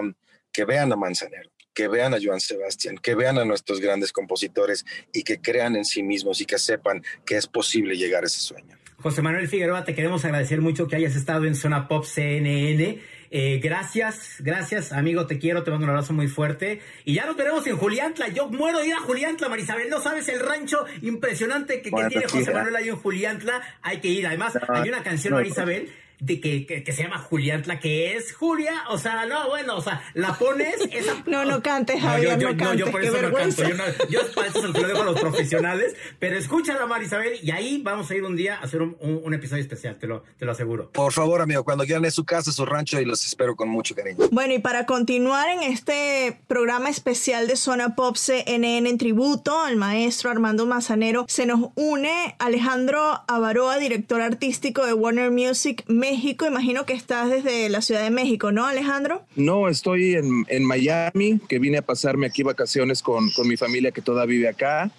que vean a Manzanero, que vean a Joan Sebastián, que vean a nuestros grandes compositores y que crean en sí mismos y que sepan que es posible llegar a ese sueño. José Manuel Figueroa, te queremos agradecer mucho que hayas estado en Zona Pop CNN. Eh, gracias, gracias, amigo, te quiero, te mando un abrazo muy fuerte. Y ya nos veremos en Juliantla. Yo muero de ir a Juliantla, Marisabel. No sabes el rancho impresionante que, tiene José Manuel ahí en Juliantla. Hay que ir. Además, hay una canción, Marisabel de que, que, se llama Juliantla, que es Julia, o sea, no, bueno, o sea, la pones esa... *laughs* No, no cantes, Javier, no, yo, no, yo por eso no canto, yo, no, yo *laughs* para eso se lo dejo a los profesionales, pero escúchala, Marisabel, y ahí vamos a ir un día a hacer un, un, episodio especial, te lo, te lo aseguro. Por favor, amigo, cuando quieran es su casa, su rancho, y los espero con mucho cariño. Bueno, y para continuar en este programa especial de Zona Pop CNN en tributo al maestro Armando Manzanero, se nos une Alejandro Avaroa, director artístico de Warner Music México. Imagino que estás desde la Ciudad de México, ¿no, Alejandro? No, estoy en, en Miami, que vine a pasarme aquí vacaciones con, con, mi familia que todavía vive acá.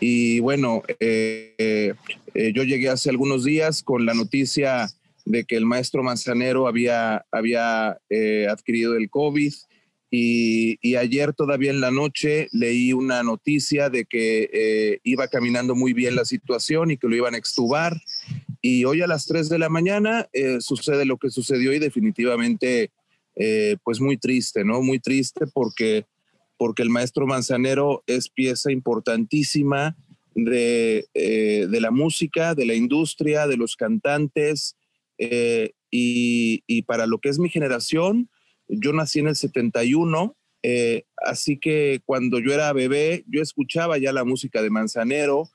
Y bueno, eh, eh, yo llegué hace algunos días con la noticia de que el maestro Manzanero había, había eh, adquirido el COVID. Y, y, ayer todavía en la noche leí una noticia de que iba caminando muy bien la situación y que lo iban a extubar y hoy a las 3 de la mañana eh, sucede lo que sucedió y definitivamente, eh, pues muy triste, ¿no? Muy triste porque, porque el maestro Manzanero es pieza importantísima de, eh, de la música, de la industria, de los cantantes. Y, y, para lo que es mi generación, yo nací en el 71, así que cuando yo era bebé, yo escuchaba ya la música de Manzanero,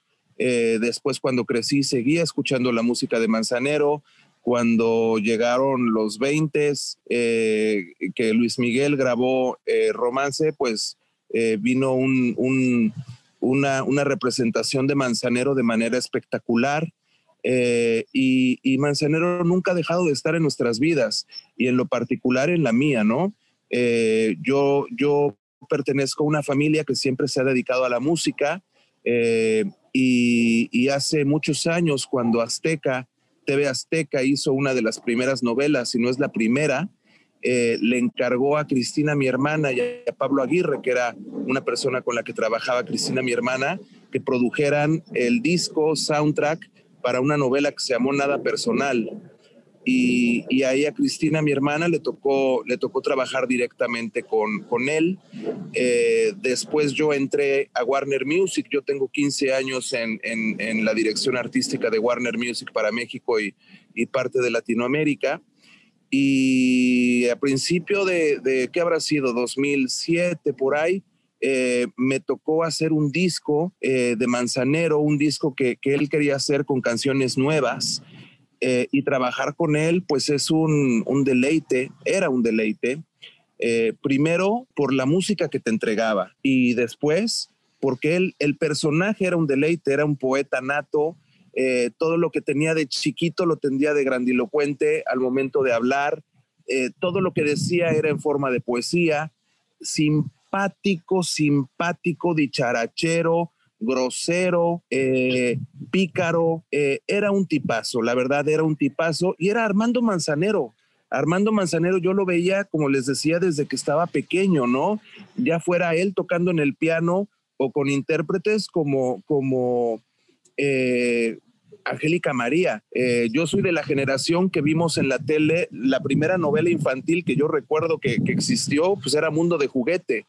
eh, después cuando crecí seguía escuchando la música de Manzanero. Cuando llegaron los 20, eh, que Luis Miguel grabó eh, Romance, pues vino una, representación de Manzanero de manera espectacular. y, y, Manzanero nunca ha dejado de estar en nuestras vidas y en lo particular en la mía, ¿no? yo, yo pertenezco a una familia que siempre se ha dedicado a la música. Y, hace muchos años, cuando Azteca, TV Azteca hizo una de las primeras novelas, si no es la primera, eh, le encargó a Cristina, mi hermana, y a Pablo Aguirre, que era una persona con la que trabajaba Cristina, mi hermana, que produjeran el disco soundtrack para una novela que se llamó Nada Personal. Y, ahí a Cristina, mi hermana, le tocó, le tocó trabajar directamente con, con él. Eh, después yo entré a Warner Music, yo tengo 15 años en, en, la dirección artística de Warner Music para México y, y parte de Latinoamérica. Y a principio de, de, ¿qué habrá sido? 2007, por ahí, eh, me tocó hacer un disco eh, de Manzanero, un disco que, que, él quería hacer con canciones nuevas. Eh, y trabajar con él, pues es un, un deleite, era un deleite. primero por la música que te entregaba y después porque él, el personaje era un deleite, era un poeta nato, todo lo que tenía de chiquito lo tendría de grandilocuente al momento de hablar, todo lo que decía era en forma de poesía, simpático, simpático, dicharachero, grosero, eh, pícaro, eh, era un tipazo, la verdad era un tipazo y era Armando Manzanero. Armando Manzanero yo lo veía, como les decía, desde que estaba pequeño, ¿no? Ya fuera él tocando en el piano o con intérpretes como, como eh, Angélica María. Eh, yo soy de la generación que vimos en la tele la primera novela infantil que yo recuerdo que, existió, pues era Mundo de Juguete.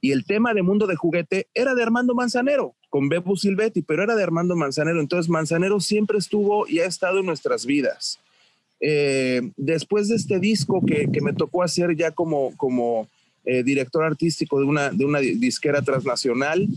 Y el tema de Mundo de Juguete era de Armando Manzanero, con Bebo Silvetti, pero era de Armando Manzanero. Entonces Manzanero siempre estuvo y ha estado en nuestras vidas. Eh, después de este disco que, me tocó hacer ya como, como eh, director artístico de una, de una disquera transnacional,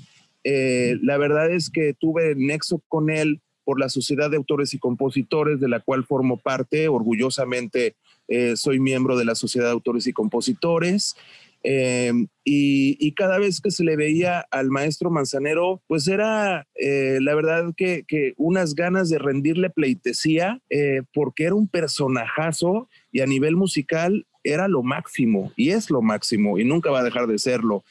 la verdad es que tuve nexo con él por la Sociedad de Autores y Compositores, de la cual formo parte. Orgullosamente eh, soy miembro de la Sociedad de Autores y Compositores. Eh, y, cada vez que se le veía al maestro Manzanero, pues era eh, la verdad que, que, unas ganas de rendirle pleitesía, porque era un personajazo y a nivel musical era lo máximo y es lo máximo y nunca va a dejar de serlo.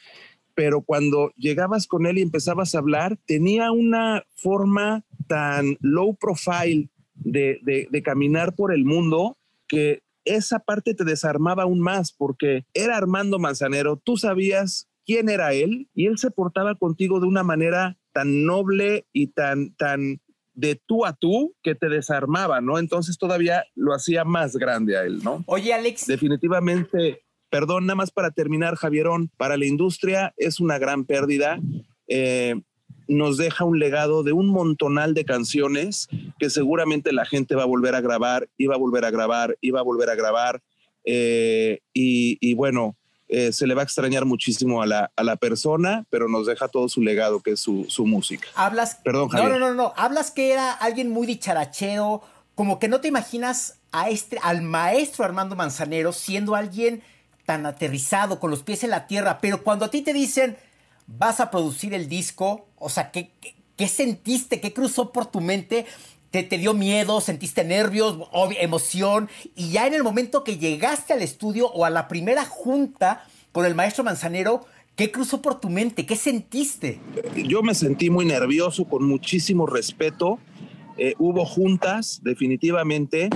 Pero cuando llegabas con él y empezabas a hablar, tenía una forma tan low profile de, de, caminar por el mundo que esa parte te desarmaba aún más porque era Armando Manzanero, tú sabías quién era él y él se portaba contigo de una manera tan noble y tan, tan de tú a tú que te desarmaba, ¿no? Entonces todavía lo hacía más grande a él, ¿no? Oye, Alex. Definitivamente Perdón, nada más para terminar, Javierón, para la industria es una gran pérdida. Eh, nos deja un legado de un montonal de canciones que seguramente la gente va a volver a grabar, y va a volver a grabar, y va a volver a grabar. Eh, y, bueno, eh, se le va a extrañar muchísimo a la, a la, persona, pero nos deja todo su legado, que es su, su música. Hablas. Perdón, Javier. No, no, no, no. Hablas que era alguien muy dicharachero, como que no te imaginas a este, al maestro Armando Manzanero siendo alguien tan aterrizado, con los pies en la tierra, pero cuando a ti te dicen, vas a producir el disco, o sea, ¿qué, qué, sentiste? ¿Qué cruzó por tu mente? ¿Te, ¿Te, dio miedo? ¿Sentiste nervios? ¿Emoción? Y ya en el momento que llegaste al estudio o a la primera junta con el maestro Manzanero, ¿qué cruzó por tu mente? ¿Qué sentiste? Yo me sentí muy nervioso, con muchísimo respeto. Eh, hubo juntas, definitivamente,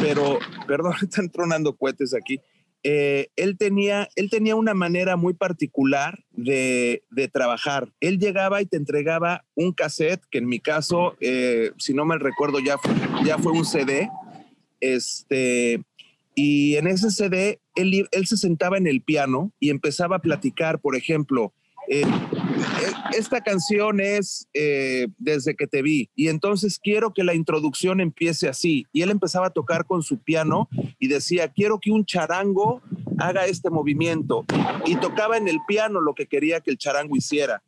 pero, perdón, *laughs* están tronando cohetes aquí. Eh, él, tenía, él tenía una manera muy particular de, trabajar. Él llegaba y te entregaba un cassette, que en mi caso, eh, si no mal recuerdo, ya fue, un CD. Este, y en ese CD, él, él se sentaba en el piano y empezaba a platicar, por ejemplo, eh, esta canción es eh, Desde que te vi y entonces quiero que la introducción empiece así. Y él empezaba a tocar con su piano y decía, quiero que un charango haga este movimiento. Y tocaba en el piano lo que quería que el charango hiciera.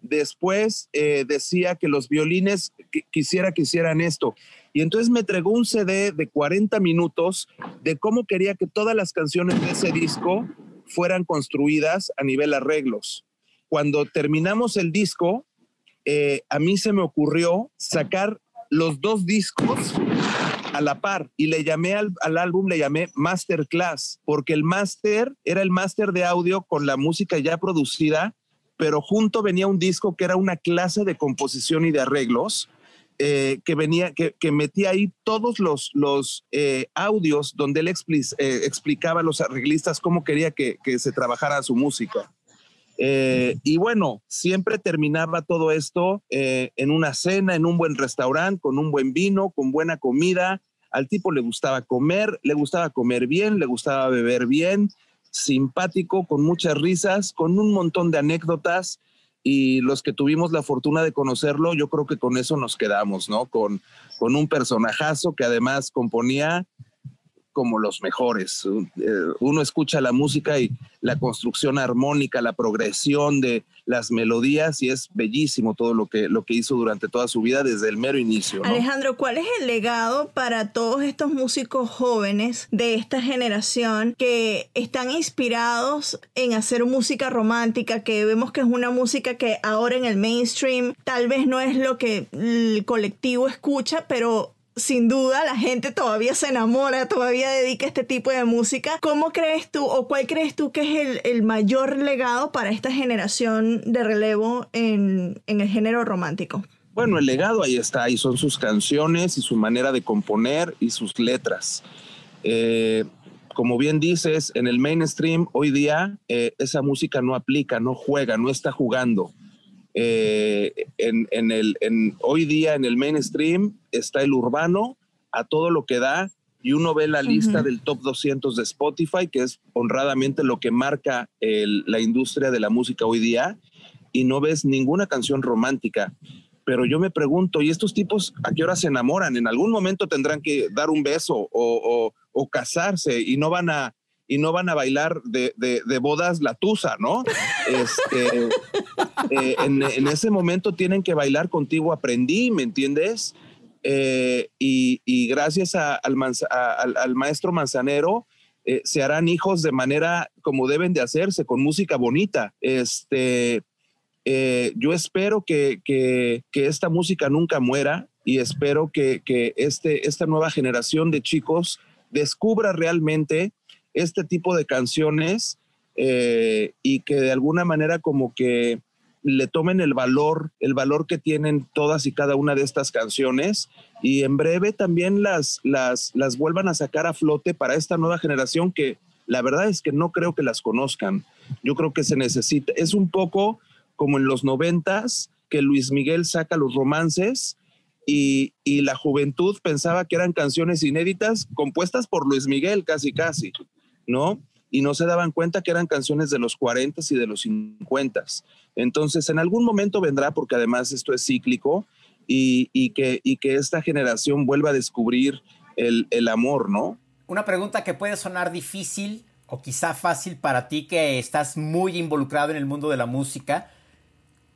Después eh, decía que los violines quisiera que hicieran esto. Y entonces me entregó un CD de 40 minutos de cómo quería que todas las canciones de ese disco fueran construidas a nivel arreglos cuando terminamos el disco, eh, a mí se me ocurrió sacar los dos discos a la par y le llamé al, álbum, le llamé Masterclass, porque el master era el master de audio con la música ya producida, pero junto venía un disco que era una clase de composición y de arreglos. Eh, que venía, que, metía ahí todos los, los eh, audios donde él explicaba a los arreglistas cómo quería que, que se trabajara su música. Eh, y bueno, siempre terminaba todo esto eh, en una cena, en un buen restaurante, con un buen vino, con buena comida. Al tipo le gustaba comer, le gustaba comer bien, le gustaba beber bien, simpático, con muchas risas, con un montón de anécdotas. Y los que tuvimos la fortuna de conocerlo, yo creo que con eso nos quedamos, ¿no? Con, con un personajazo que además componía como los mejores. Eh, uno escucha la música y la construcción armónica, la progresión de las melodías y es bellísimo todo lo que, lo que hizo durante toda su vida desde el mero inicio. Alejandro, ¿cuál es el legado para todos estos músicos jóvenes de esta generación que están inspirados en hacer música romántica, que vemos que es una música que ahora en el mainstream tal vez no es lo que el colectivo escucha, pero sin duda la gente todavía se enamora, todavía dedica este tipo de música. ¿Cómo crees tú o cuál crees tú que es el, mayor legado para esta generación de relevo en, el género romántico? Bueno, el legado ahí está, ahí son sus canciones y su manera de componer y sus letras. Eh, como bien dices, en el mainstream hoy día eh, esa música no aplica, no juega, no está jugando. Eh, en, el, en, hoy día en el mainstream está el urbano a todo lo que da y uno ve la lista del top 200 de Spotify, que es honradamente lo que marca la industria de la música hoy día, y no ves ninguna canción romántica. Pero yo me pregunto, ¿y estos tipos a qué hora se enamoran? En algún momento tendrán que dar un beso o, o casarse y no van a, y no van a bailar de, de, bodas la tusa, ¿no? Este, eh, en, ese momento tienen que bailar contigo, aprendí, ¿me entiendes? Eh, y, gracias al, maestro Manzanero, eh, se harán hijos de manera como deben de hacerse, con música bonita. Este, yo espero que, que, que, esta música nunca muera y espero que, que este, esta nueva generación de chicos descubra realmente este tipo de canciones eh, y que de alguna manera como que le tomen el valor, el valor que tienen todas y cada una de estas canciones y en breve también las, las, las vuelvan a sacar a flote para esta nueva generación que la verdad es que no creo que las conozcan. Yo creo que se necesita, es un poco como en los noventas que Luis Miguel saca los romances y, y, la juventud pensaba que eran canciones inéditas compuestas por Luis Miguel casi casi. ¿no? Y no se daban cuenta que eran canciones de los 40 y de los 50. Entonces, en algún momento vendrá, porque además esto es cíclico, y, que, y que esta generación vuelva a descubrir el, el amor, ¿no? Una pregunta que puede sonar difícil o quizá fácil para ti que estás muy involucrado en el mundo de la música.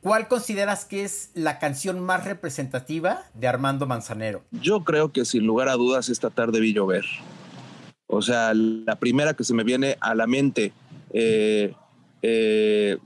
¿Cuál consideras que es la canción más representativa de Armando Manzanero? Yo creo que sin lugar a dudas esta tarde vi llover. O sea, la primera que se me viene a la mente, eh, eh,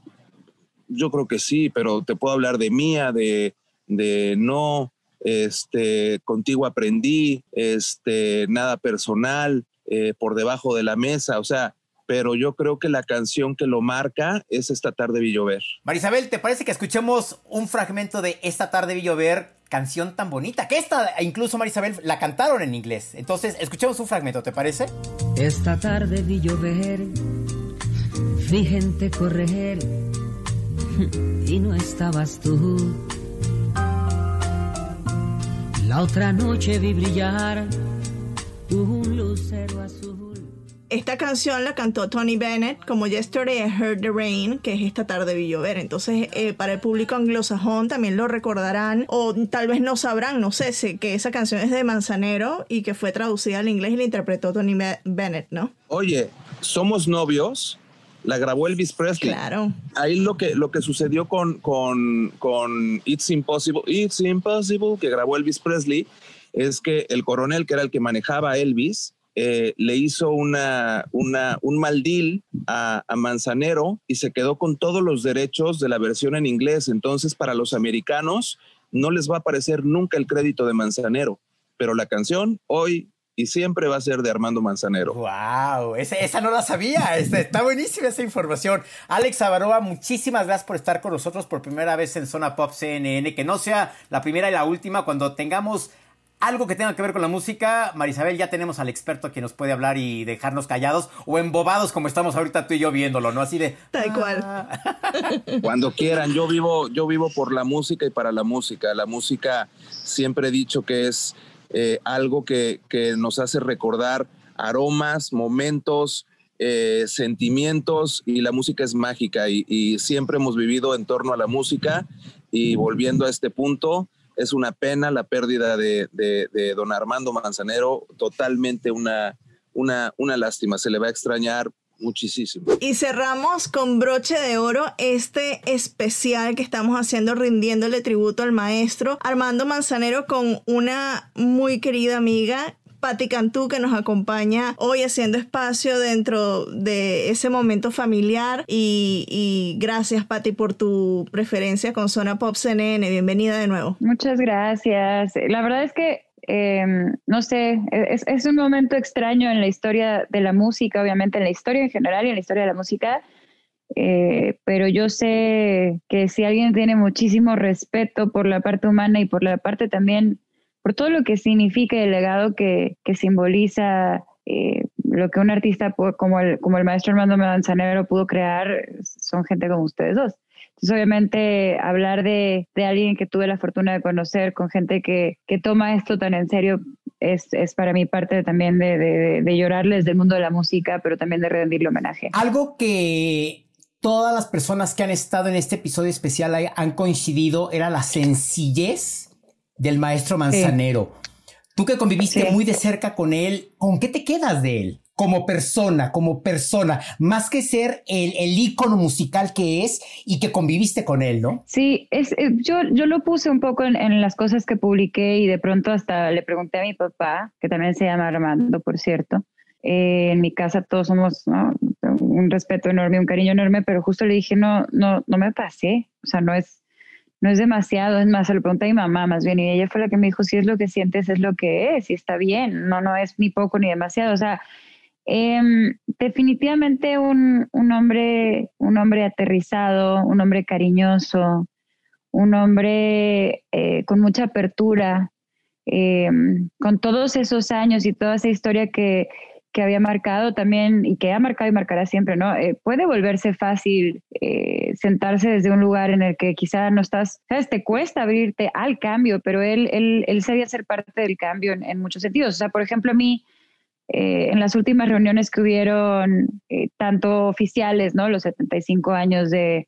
yo creo que sí, pero te puedo hablar de mía, de, de no, este, contigo aprendí, este, nada personal, eh, por debajo de la mesa, o sea, pero yo creo que la canción que lo marca es Esta tarde vi llover. Marisabel, ¿te parece que escuchemos un fragmento de Esta tarde vi llover canción tan bonita, que esta, incluso Marisabel, la cantaron en inglés. Entonces, escuchemos un fragmento, ¿te parece? Esta tarde vi llover, vi gente correr y no estabas tú. La otra noche vi brillar un lucero azul. Esta canción la cantó Tony Bennett como Yesterday I Heard the Rain, que es esta tarde vi llover. Entonces, eh, para el público anglosajón también lo recordarán o tal vez no sabrán, no sé, sé que esa canción es de Manzanero y que fue traducida al inglés y la interpretó Tony Bennett, ¿no? Oye, somos novios. La grabó Elvis Presley. Claro. Ahí lo que, lo que sucedió con, con, con It's Impossible, It's Impossible, que grabó Elvis Presley, es que el coronel, que era el que manejaba a Elvis, eh, le hizo una, una, un mal deal a, Manzanero y se quedó con todos los derechos de la versión en inglés. Entonces, para los americanos no les va a aparecer nunca el crédito de Manzanero, pero la canción hoy y siempre va a ser de Armando Manzanero. ¡Wow! Esa, no la sabía. Está, está, buenísima esa información. Alex Avaroa, muchísimas gracias por estar con nosotros por primera vez en Zona Pop CNN. Que no sea la primera y la última cuando tengamos algo que tenga que ver con la música, Marisabel, ya tenemos al experto que nos puede hablar y dejarnos callados o embobados como estamos ahorita tú y yo viéndolo, ¿no? Así de... Tal cual. Ah". *laughs* Cuando quieran, yo vivo, yo vivo por la música y para la música. La música siempre he dicho que es eh, algo que, nos hace recordar aromas, momentos, eh, sentimientos y la música es mágica y, y siempre hemos vivido en torno a la música y volviendo a este punto, es una pena la pérdida de, don Armando Manzanero, totalmente una, una, una lástima, se le va a extrañar muchísimo. Y cerramos con broche de oro este especial que estamos haciendo rindiéndole tributo al maestro Armando Manzanero con una muy querida amiga Patti Cantú que nos acompaña hoy haciendo espacio dentro de ese momento familiar y, gracias Patti por tu preferencia con Zona Pop CNN. Bienvenida de nuevo. Muchas gracias. La verdad es que em, no sé, es, es, un momento extraño en la historia de la música, obviamente en la historia en general y en la historia de la música, eh, pero yo sé que si alguien tiene muchísimo respeto por la parte humana y por la parte también por todo lo que significa el legado que, que simboliza eh, lo que un artista como el, como el maestro Armando Manzanero pudo crear, son gente como ustedes dos. Entonces, obviamente, hablar de, de alguien que tuve la fortuna de conocer, con gente que, que toma esto tan en serio, es, es para mí parte también de, de, de llorarles del mundo de la música, pero también de rendirle homenaje. Algo que todas las personas que han estado en este episodio especial han coincidido era la sencillez del maestro Manzanero. Tú que conviviste muy de cerca con él, ¿con qué te quedas de él? Como persona, como persona, más que ser el, el ícono musical que es y que conviviste con él, ¿no? Sí, es, eh, yo, yo lo puse un poco en, las cosas que publiqué y de pronto hasta le pregunté a mi papá, que también se llama Armando, por cierto. Eh, en mi casa todos somos un respeto enorme, un cariño enorme, pero justo le dije, no, no, no me pasé, o sea, no es, no es demasiado, es más, se lo pregunté a mi mamá más bien, y ella fue la que me dijo, si es lo que sientes, es lo que es, y está bien, no, no es ni poco ni demasiado, o sea, em, definitivamente un, un, hombre, un hombre aterrizado, un hombre cariñoso, un hombre eh, con mucha apertura, em, con todos esos años y toda esa historia que, que había marcado también y que ha marcado y marcará siempre, ¿no? Eh, puede volverse fácil eh, sentarse desde un lugar en el que quizá no estás, ¿sabes? Te cuesta abrirte al cambio, pero él, él, él sabía ser parte del cambio en, muchos sentidos. O sea, por ejemplo, a mí, eh, en las últimas reuniones que hubieron, tanto oficiales, ¿no? Los 75 años de,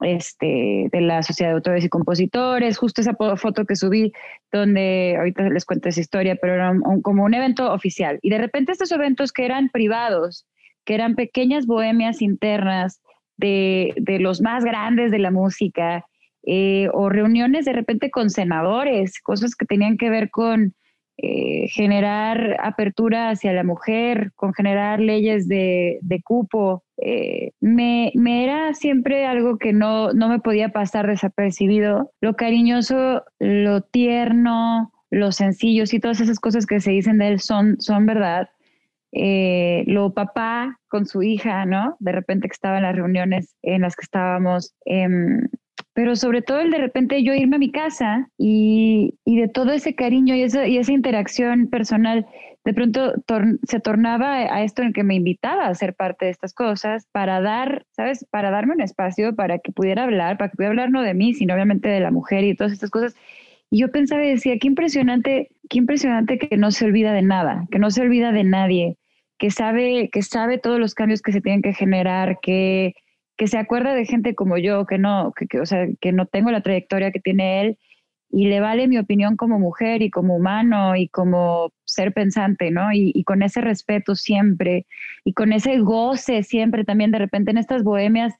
este, de la Sociedad de Autores y Compositores, justo esa foto que subí, donde ahorita les cuento esa historia, pero era como un evento oficial. Y de repente estos eventos que eran privados, que eran pequeñas bohemias internas de, de los más grandes de la música, eh, o reuniones de repente con senadores, cosas que tenían que ver con eh, generar apertura hacia la mujer, con generar leyes de, de cupo, eh, me, me, era siempre algo que no, no me podía pasar desapercibido. Lo cariñoso, lo tierno, lo sencillo, y todas esas cosas que se dicen de él son, son verdad. Eh, lo papá con su hija, ¿no? De repente que estaba en las reuniones en las que estábamos, em, pero sobre todo el de repente yo irme a mi casa y, y de todo ese cariño y, eso, y esa interacción personal, de pronto se tornaba a esto en que me invitaba a ser parte de estas cosas para dar, ¿sabes? Para darme un espacio para que pudiera hablar, para que pudiera hablar no de mí, sino obviamente de la mujer y todas estas cosas. Y yo pensaba y decía, qué impresionante, qué impresionante que no se olvida de nada, que no se olvida de nadie, que sabe, que sabe todos los cambios que se tienen que generar, que que se acuerda de gente como yo, que no, que, o sea, que no tengo la trayectoria que tiene él y le vale mi opinión como mujer y como humano y como ser pensante, ¿no? Y, con ese respeto siempre y con ese goce siempre también de repente en estas bohemias,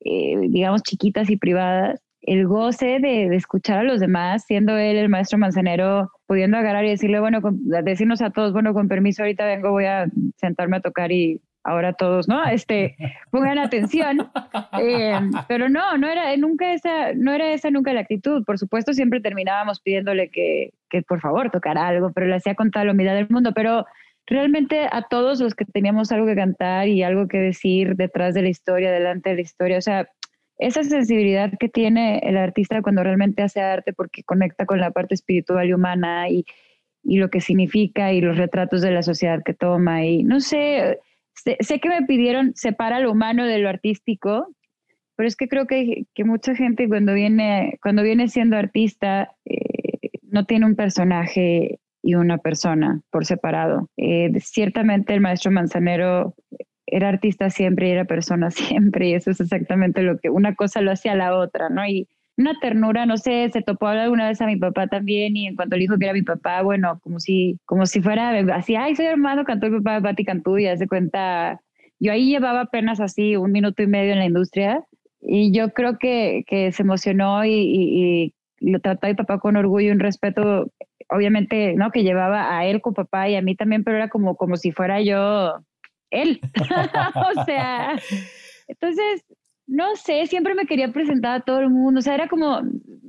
eh, digamos, chiquitas y privadas, el goce de, escuchar a los demás, siendo él el maestro manzanero, pudiendo agarrar y decirle, bueno, decirnos a todos, bueno, con permiso, ahorita vengo, voy a sentarme a tocar y ahora todos, ¿no? Este, pongan atención. Eh, pero no, no era nunca esa, no era esa nunca la actitud. Por supuesto, siempre terminábamos pidiéndole que, que por favor tocara algo, pero lo hacía con toda la humildad del mundo. Pero realmente a todos los que teníamos algo que cantar y algo que decir detrás de la historia, delante de la historia, o sea, esa sensibilidad que tiene el artista cuando realmente hace arte porque conecta con la parte espiritual y humana y, y lo que significa y los retratos de la sociedad que toma y no sé, sé, que me pidieron separar lo humano de lo artístico, pero es que creo que, que mucha gente cuando viene, cuando viene siendo artista eh, no tiene un personaje y una persona por separado. Eh, ciertamente el maestro Manzanero era artista siempre y era persona *laughs* siempre, y eso es exactamente lo que una cosa lo hacía la otra, ¿no? Y, una ternura, no sé, se topó alguna vez a mi papá también y en cuanto le dijo que era mi papá, bueno, como si, como si fuera así, ay, soy hermano, cantó mi papá, Pati Cantú, y hace cuenta, yo ahí llevaba apenas así un minuto y medio en la industria y yo creo que, que se emocionó y, y, lo trató a mi papá con orgullo y un respeto, obviamente, ¿no? Que llevaba a él con papá y a mí también, pero era como, como si fuera yo él. *laughs* o sea, entonces, no sé, siempre me quería presentar a todo el mundo, o sea, era como,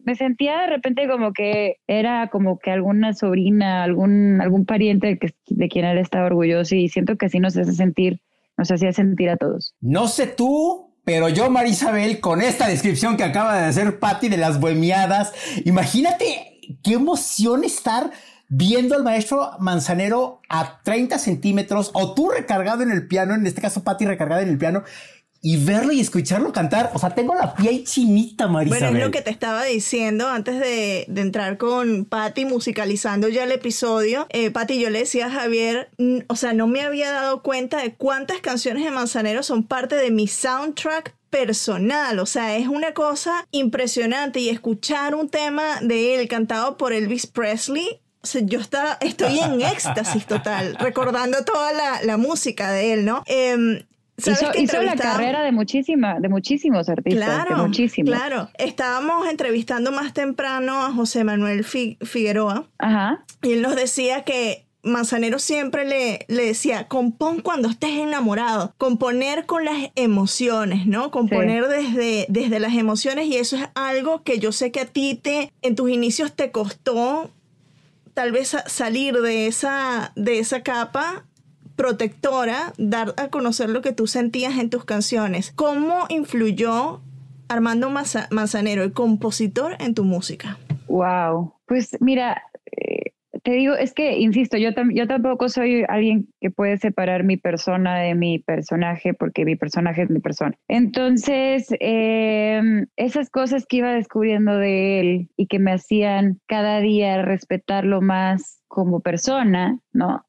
me sentía de repente como que era como que alguna sobrina, algún, algún pariente de, quien él estaba orgulloso y siento que así nos hace sentir, nos hacía sentir a todos. No sé tú, pero yo, Marisabel, con esta descripción que acaba de hacer Patti de las bohemiadas, imagínate qué emoción estar viendo al maestro Manzanero a 30 centímetros o tú recargado en el piano, en este caso Patti recargada en el piano, y verlo y escucharlo cantar. O sea, tengo la piel chinita, Marisa. Bueno, es lo que te estaba diciendo antes de, entrar con Patty musicalizando ya el episodio. Eh, Patty, yo le decía a Javier, o sea, no me había dado cuenta de cuántas canciones de Manzanero son parte de mi soundtrack personal, o sea, es una cosa impresionante y escuchar un tema de él cantado por Elvis Presley o sea, yo está, estoy en éxtasis total, *laughs* recordando toda la, la música de él, ¿no? Eh, Hizo, la carrera de, muchísima, de muchísimos artistas. Claro, muchísimos. claro. Estábamos entrevistando más temprano a José Manuel Figueroa. Ajá. Y él nos decía que Manzanero siempre le, le decía, compón cuando estés enamorado, componer con las emociones, ¿no? Componer desde, desde las emociones y eso es algo que yo sé que a ti te, en tus inicios te costó tal vez salir de esa, de esa capa protectora dar a conocer lo que tú sentías en tus canciones. ¿Cómo influyó Armando Manzanero, el compositor, en tu música? Wow, pues mira, eh, te digo, es que, insisto, yo, yo tampoco soy alguien que puede separar mi persona de mi personaje, porque mi personaje es mi persona. Entonces, em, esas cosas que iba descubriendo de él y que me hacían cada día respetarlo más como persona, ¿no?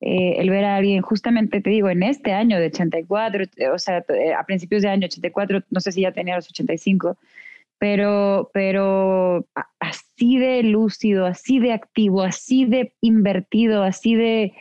Eh, el ver a alguien, justamente te digo, en este año de 84, o sea, eh, a principios de año 84, no sé si ya tenía los 85, pero, pero así de lúcido, así de activo, así de invertido, así de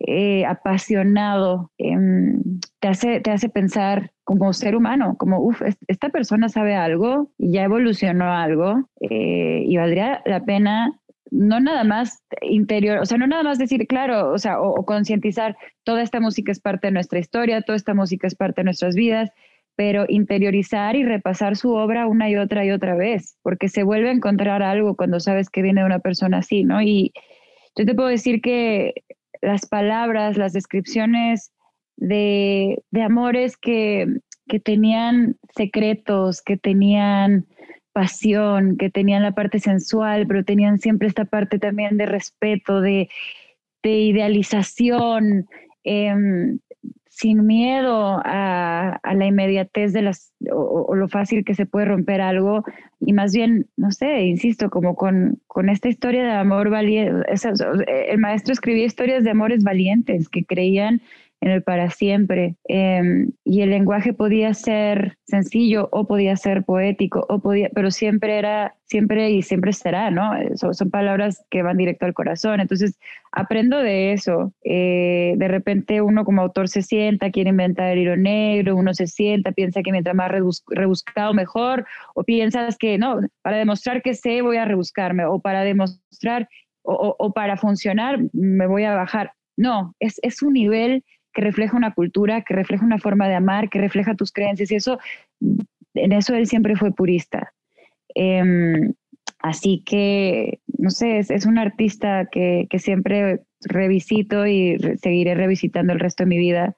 eh, apasionado, em, te, hace, te hace pensar como ser humano, como, uff, esta persona sabe algo ya evolucionó algo y valdría la pena no nada más interior, o sea, no nada más decir, claro, o sea, o, concientizar, toda esta música es parte de nuestra historia, toda esta música es parte de nuestras vidas, pero interiorizar y repasar su obra una y otra y otra vez, porque se vuelve a encontrar algo cuando sabes que viene de una persona así, ¿no? Y yo te puedo decir que las palabras, las descripciones de, de amores que, que tenían secretos, que tenían pasión, que tenían la parte sensual, pero tenían siempre esta parte también de respeto, de, idealización, em, sin miedo a, la inmediatez de las, o, lo fácil que se puede romper algo, y más bien, no sé, insisto, como con, con esta historia de amor valiente, el maestro escribía historias de amores valientes que creían en el para siempre. Em, y el lenguaje podía ser sencillo o podía ser poético, o podía, pero siempre era, siempre y siempre será, ¿no? Son, son palabras que van directo al corazón. Entonces, aprendo de eso. Eh, de repente uno como autor se sienta, quiere inventar el hilo negro, uno se sienta, piensa que mientras más rebuscado mejor, o piensas que no, para demostrar que sé voy a rebuscarme, o para demostrar, o, o, para funcionar me voy a bajar. No, es, es un nivel que refleja una cultura, que refleja una forma de amar, que refleja tus creencias y eso, en eso él siempre fue purista. Em, así que, no sé, es, un artista que, siempre revisito y seguiré revisitando el resto de mi vida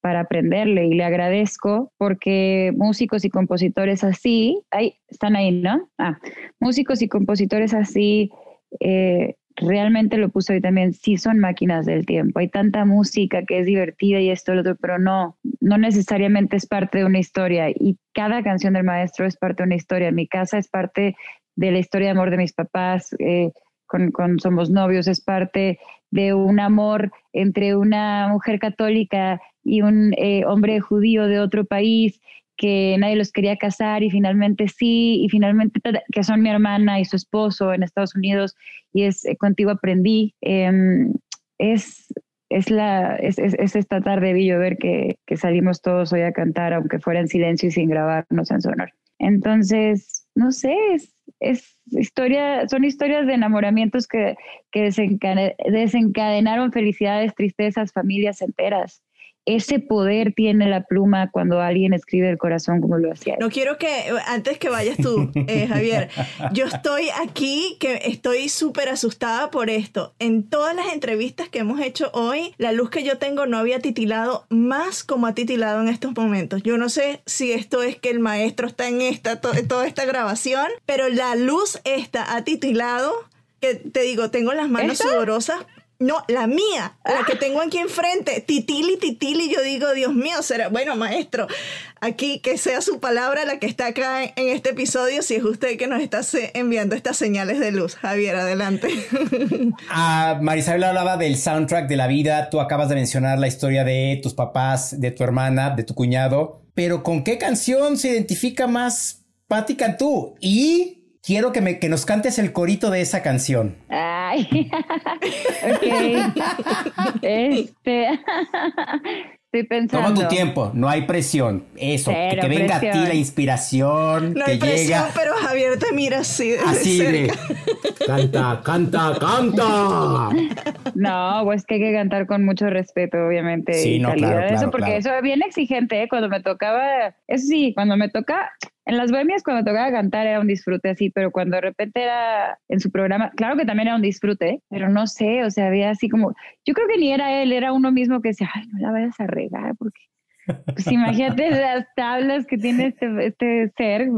para aprenderle y le agradezco porque músicos y compositores así, ahí están ahí, ¿no? Ah, músicos y compositores así eh, realmente lo puso ahí también, sí son máquinas del tiempo. Hay tanta música que es divertida y esto, lo otro, pero no, no necesariamente es parte de una historia. Y cada canción del maestro es parte de una historia. Mi casa es parte de la historia de amor de mis papás. Eh, con, con, Somos Novios, es parte de un amor entre una mujer católica y un eh, hombre judío de otro país, que nadie los quería casar y finalmente sí, y finalmente que son mi hermana y su esposo en Estados Unidos y es eh, contigo aprendí. Em, es, es, la, es, es, esta tarde vi yo ver que, que, salimos todos hoy a cantar, aunque fuera en silencio y sin grabarnos en sonor. Entonces, no sé, es, es historia, son historias de enamoramientos que, que desencadenaron felicidades, tristezas, familias enteras ese poder tiene la pluma cuando alguien escribe el corazón como lo hacía. No quiero que, antes que vayas tú, eh, Javier, yo estoy aquí que estoy súper asustada por esto. En todas las entrevistas que hemos hecho hoy, la luz que yo tengo no había titilado más como ha titilado en estos momentos. Yo no sé si esto es que el maestro está en esta, toda esta grabación, pero la luz esta ha titilado que te digo, tengo las manos sudorosas no, la mía, la que tengo aquí enfrente, titili, titili, yo digo, Dios mío, será, bueno, maestro, aquí que sea su palabra la que está acá en, este episodio, si es usted que nos está enviando estas señales de luz. Javier, adelante. *laughs* Ah, Marisabel hablaba del soundtrack de la vida, tú acabas de mencionar la historia de tus papás, de tu hermana, de tu cuñado, pero ¿con qué canción se identifica más Patti Cantú? Y quiero que, me, que nos cantes el corito de esa canción. Ay, *laughs* ok. *laughs* este. Estoy pensando. Toma tu tiempo, no hay presión. Eso, que, venga a ti la inspiración. No que hay presión, pero Javier te mira así. así de. Canta, canta, canta. No, pues que hay que cantar con mucho respeto, obviamente. Sí, no, claro, eso, porque eso es bien exigente, ¿eh? Cuando me tocaba. Eso sí, cuando me toca en las bohemias cuando tocaba cantar era un disfrute así, pero cuando de repente era en su programa, claro que también era un disfrute, pero no sé, o sea, había así como, yo creo que ni era él, era uno mismo que decía, ay, no la vayas a regar, porque pues imagínate las tablas que tiene este, este ser,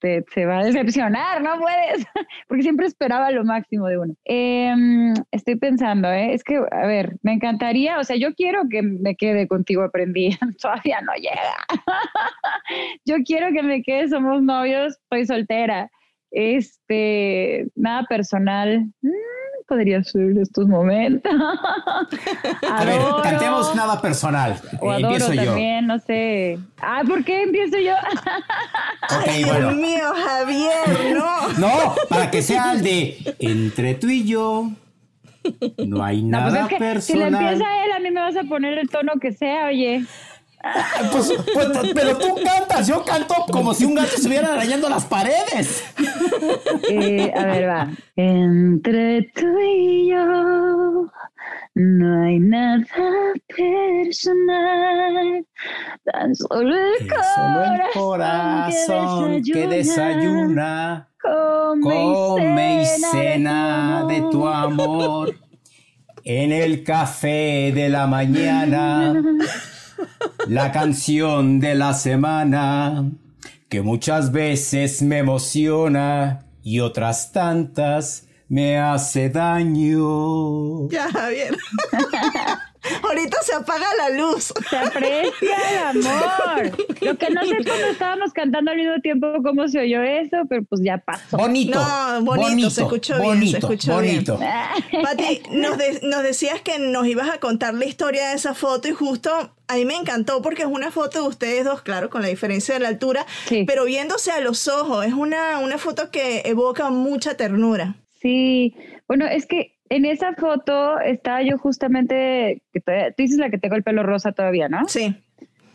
te, se va a decepcionar, no puedes, *laughs* porque siempre esperaba lo máximo de uno. Em, estoy pensando, ¿eh? es que, a ver, me encantaría, o sea, yo quiero que me quede contigo aprendí, *laughs* todavía no llega. *laughs* yo quiero que me quede, somos novios, estoy soltera. Este, nada personal. Mm, podría ser estos momentos. *laughs* a ver, cantemos nada personal. O Empiezo yo. también, no sé. Ah, ¿por qué empiezo yo? Ay, *laughs* Dios mío, Javier, no. No, para que sea el de entre tú y yo. No hay pues nada personal. Si le empieza él, a mí me vas a poner el tono que sea, oye. Pues, pues, pero tú cantas, yo canto como si un gato estuviera arañando las paredes. Eh, a ver, va. Entre tú y yo no hay nada personal, tan solo el, corazón, que desayuna, come, y cena de tu amor en el café de la mañana la canción de la semana que muchas veces me emociona y otras tantas me hace daño. Ya, bien. *laughs* Ahorita se apaga la luz. Se aprecia el amor. *laughs* Lo que no sé cuando estábamos cantando al mismo tiempo cómo se oyó eso, pero pues ya pasó. Bonito. No, bonito, se escuchó bien, se escuchó bonito. bien. *laughs* Pati, nos, nos decías que nos ibas a contar la historia de esa foto y justo a mí me encantó porque es una foto de ustedes dos, claro, con la diferencia de la altura, pero viéndose a los ojos, es una, una foto que evoca mucha ternura. Sí, bueno, es que en esa foto estaba yo justamente, tú dices la que tengo el pelo rosa todavía, ¿no? Sí.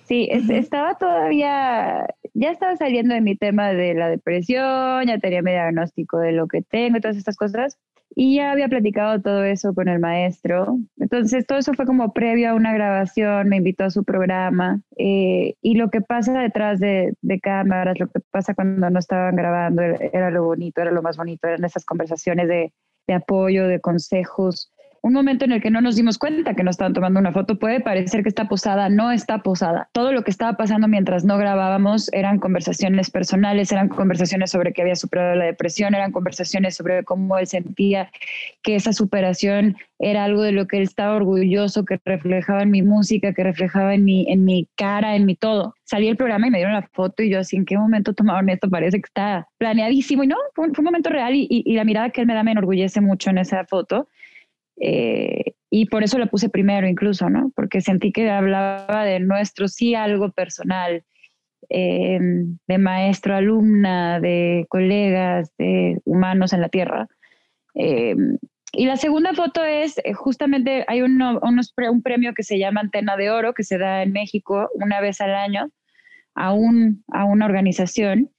Sí, estaba todavía, ya estaba saliendo de mi tema de la depresión, ya tenía mi diagnóstico de lo que tengo y todas estas cosas. Y ya había platicado todo eso con el maestro. Entonces, todo eso fue como previo a una grabación, me invitó a su programa. Eh, y lo que pasa detrás de, de, cámaras, lo que pasa cuando no estaban grabando, era, lo bonito, era lo más bonito, eran esas conversaciones de, de apoyo, de consejos un momento en el que no nos dimos cuenta que nos estaban tomando una foto, puede parecer que está posada, no está posada. Todo lo que estaba pasando mientras no grabábamos eran conversaciones personales, eran conversaciones sobre que había superado la depresión, eran conversaciones sobre cómo él sentía que esa superación era algo de lo que él estaba orgulloso, que reflejaba en mi música, que reflejaba en mi, en mi cara, en mi todo. Salí del programa y me dieron la foto y yo así, ¿en qué momento tomaron esto? Parece que está planeadísimo. Y no, fue un, momento real y, y la mirada que él me da me enorgullece mucho en esa foto eh, y por eso la puse primero incluso, ¿no? Porque sentí que hablaba de nuestro sí algo personal. eh, de maestro, alumna, de colegas, de humanos en la Tierra. Eh, y la segunda foto es eh, justamente, hay uno, un premio que se llama Antena de Oro, que se da en México una vez al año a, un, a una organización.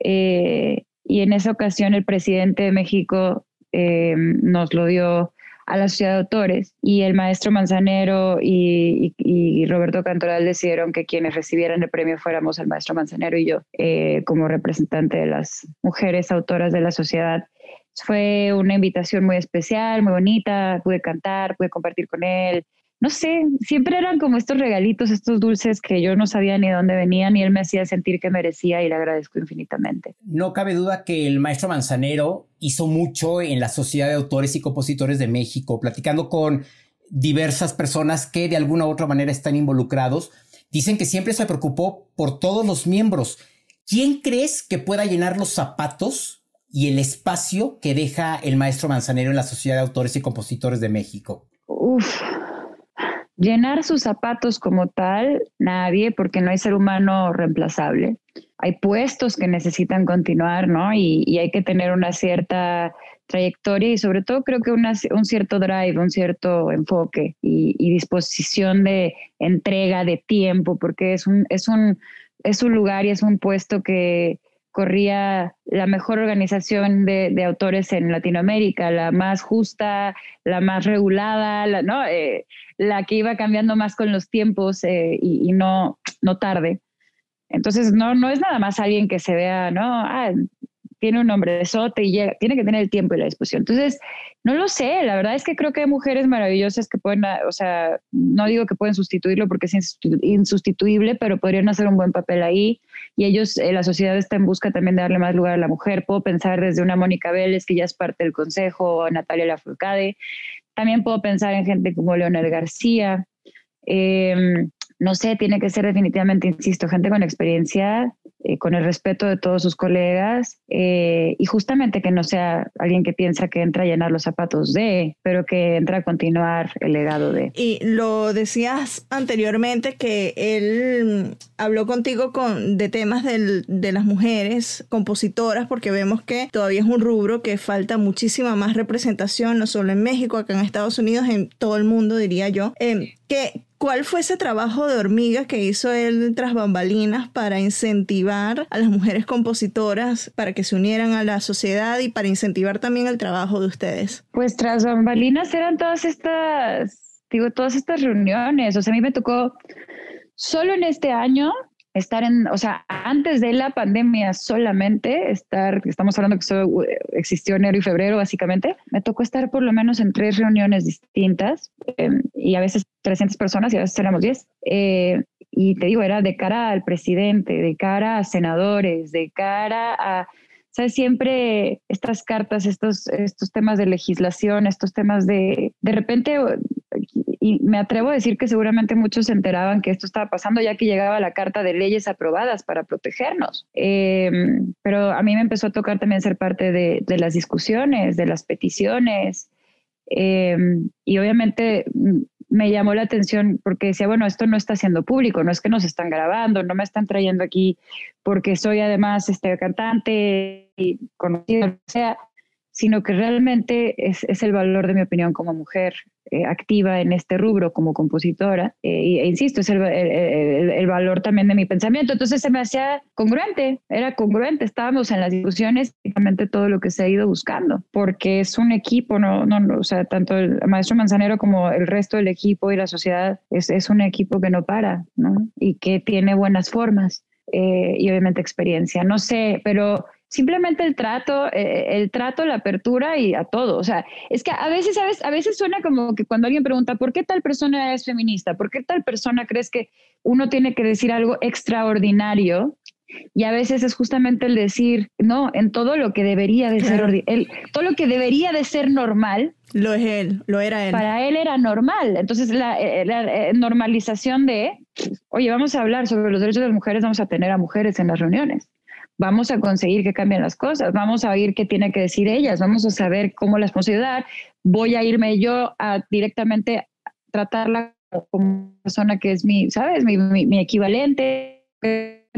y en esa ocasión el presidente de México nos lo dio a la sociedad de autores y el maestro Manzanero y, Roberto Cantoral decidieron que quienes recibieran el premio fuéramos el maestro Manzanero y yo eh, como representante de las mujeres autoras de la sociedad. Fue una invitación muy especial, muy bonita, pude cantar, pude compartir con él, no sé, siempre eran como estos regalitos, estos dulces que yo no sabía ni dónde venían y él me hacía sentir que merecía y le agradezco infinitamente. No cabe duda que el maestro Manzanero hizo mucho en la Sociedad de Autores y Compositores de México, platicando con diversas personas que de alguna u otra manera están involucrados. Dicen que siempre se preocupó por todos los miembros. ¿Quién crees que pueda llenar los zapatos y el espacio que deja el maestro Manzanero en la Sociedad de Autores y Compositores de México? Uf, Llenar sus zapatos como tal, nadie, porque no hay ser humano reemplazable. Hay puestos que necesitan continuar, ¿no? Y, hay que tener una cierta trayectoria y sobre todo creo que un cierto drive, un cierto enfoque y, disposición de entrega de tiempo, porque es un, es un, es un lugar y es un puesto que, corría la mejor organización de, autores en Latinoamérica, la más justa, la más regulada, la. Eh, que iba cambiando más con los tiempos eh, y, no, tarde. Entonces, no, no es nada más alguien que se vea, ¿no? Ah, tiene un nombre sote y llega, tiene que tener el tiempo y la disposición. Entonces, no lo sé, la verdad es que creo que hay mujeres maravillosas que pueden, o sea, no digo que pueden sustituirlo porque es insustituible, pero podrían hacer un buen papel ahí y ellos, eh, la sociedad está en busca también de darle más lugar a la mujer. Puedo pensar desde una Mónica Vélez, que ya es parte del consejo, o Natalia Lafourcade. También puedo pensar en gente como Leonel García. Eh, no sé, tiene que ser definitivamente, insisto, gente con experiencia, eh, con el respeto de todos sus colegas eh, y justamente que no sea alguien que piensa que entra a llenar los zapatos de, pero que entra a continuar el legado de. Y lo decías anteriormente que él habló contigo con, de temas de las mujeres compositoras porque vemos que todavía es un rubro que falta muchísima más representación, no solo en México, acá en Estados Unidos, en todo el mundo, diría yo. Eh, que ¿Cuál fue ese trabajo de hormiga que hizo él tras bambalinas para incentivar a las mujeres compositoras para que se unieran a la sociedad y para incentivar también el trabajo de ustedes? Pues tras bambalinas eran todas estas, digo, todas estas reuniones. O sea, a mí me tocó solo en este año estar en, o sea, antes de la pandemia solamente, estar, estamos hablando que solo eh, existió enero y febrero básicamente, me tocó estar por lo menos en tres reuniones distintas em, y a veces 300 personas y a veces éramos 10. Eh, y te digo, era de cara al presidente, de cara a senadores, de cara a ¿sabes? Siempre estas cartas, estos, estos temas de legislación, estos temas de, de repente, y me atrevo a decir que seguramente muchos se enteraban que esto estaba pasando ya que llegaba la carta de leyes aprobadas para protegernos. Em, pero a mí me empezó a tocar también ser parte de, de las discusiones, de las peticiones. Em, y obviamente me llamó la atención porque decía, bueno, esto no está siendo público, no es que nos están grabando, no me están trayendo aquí porque soy además este cantante y conocido, o sea, sino que realmente es, es el valor de mi opinión como mujer, eh, activa en este rubro como compositora. Eh, e insisto, es el, el, valor también de mi pensamiento. Entonces se me hacía congruente, era congruente. Estábamos en las discusiones, prácticamente todo lo que se ha ido buscando, porque es un equipo, no, no, o sea, tanto el maestro Manzanero como el resto del equipo y la sociedad es, es un equipo que no para, ¿no? Y que tiene buenas formas. Eh, y obviamente experiencia. No sé, pero simplemente el trato, eh, el trato, la apertura y a todo. O sea, es que a veces, ¿sabes? A veces suena como que cuando alguien pregunta, ¿por qué tal persona es feminista? ¿Por qué tal persona crees que uno tiene que decir algo extraordinario? Y a veces es justamente el decir, no, en todo lo que debería de ser, el, todo lo que debería de ser normal. Lo es él, lo era él. Para él era normal. Entonces la, eh, la normalización de, oye, vamos a hablar sobre los derechos de las mujeres, vamos a tener a mujeres en las reuniones vamos a conseguir que cambien las cosas, vamos a oír qué tiene que decir ellas, vamos a saber cómo las podemos ayudar, voy a irme yo a directamente tratarla como persona que es mi, ¿sabes? Mi, mi, equivalente,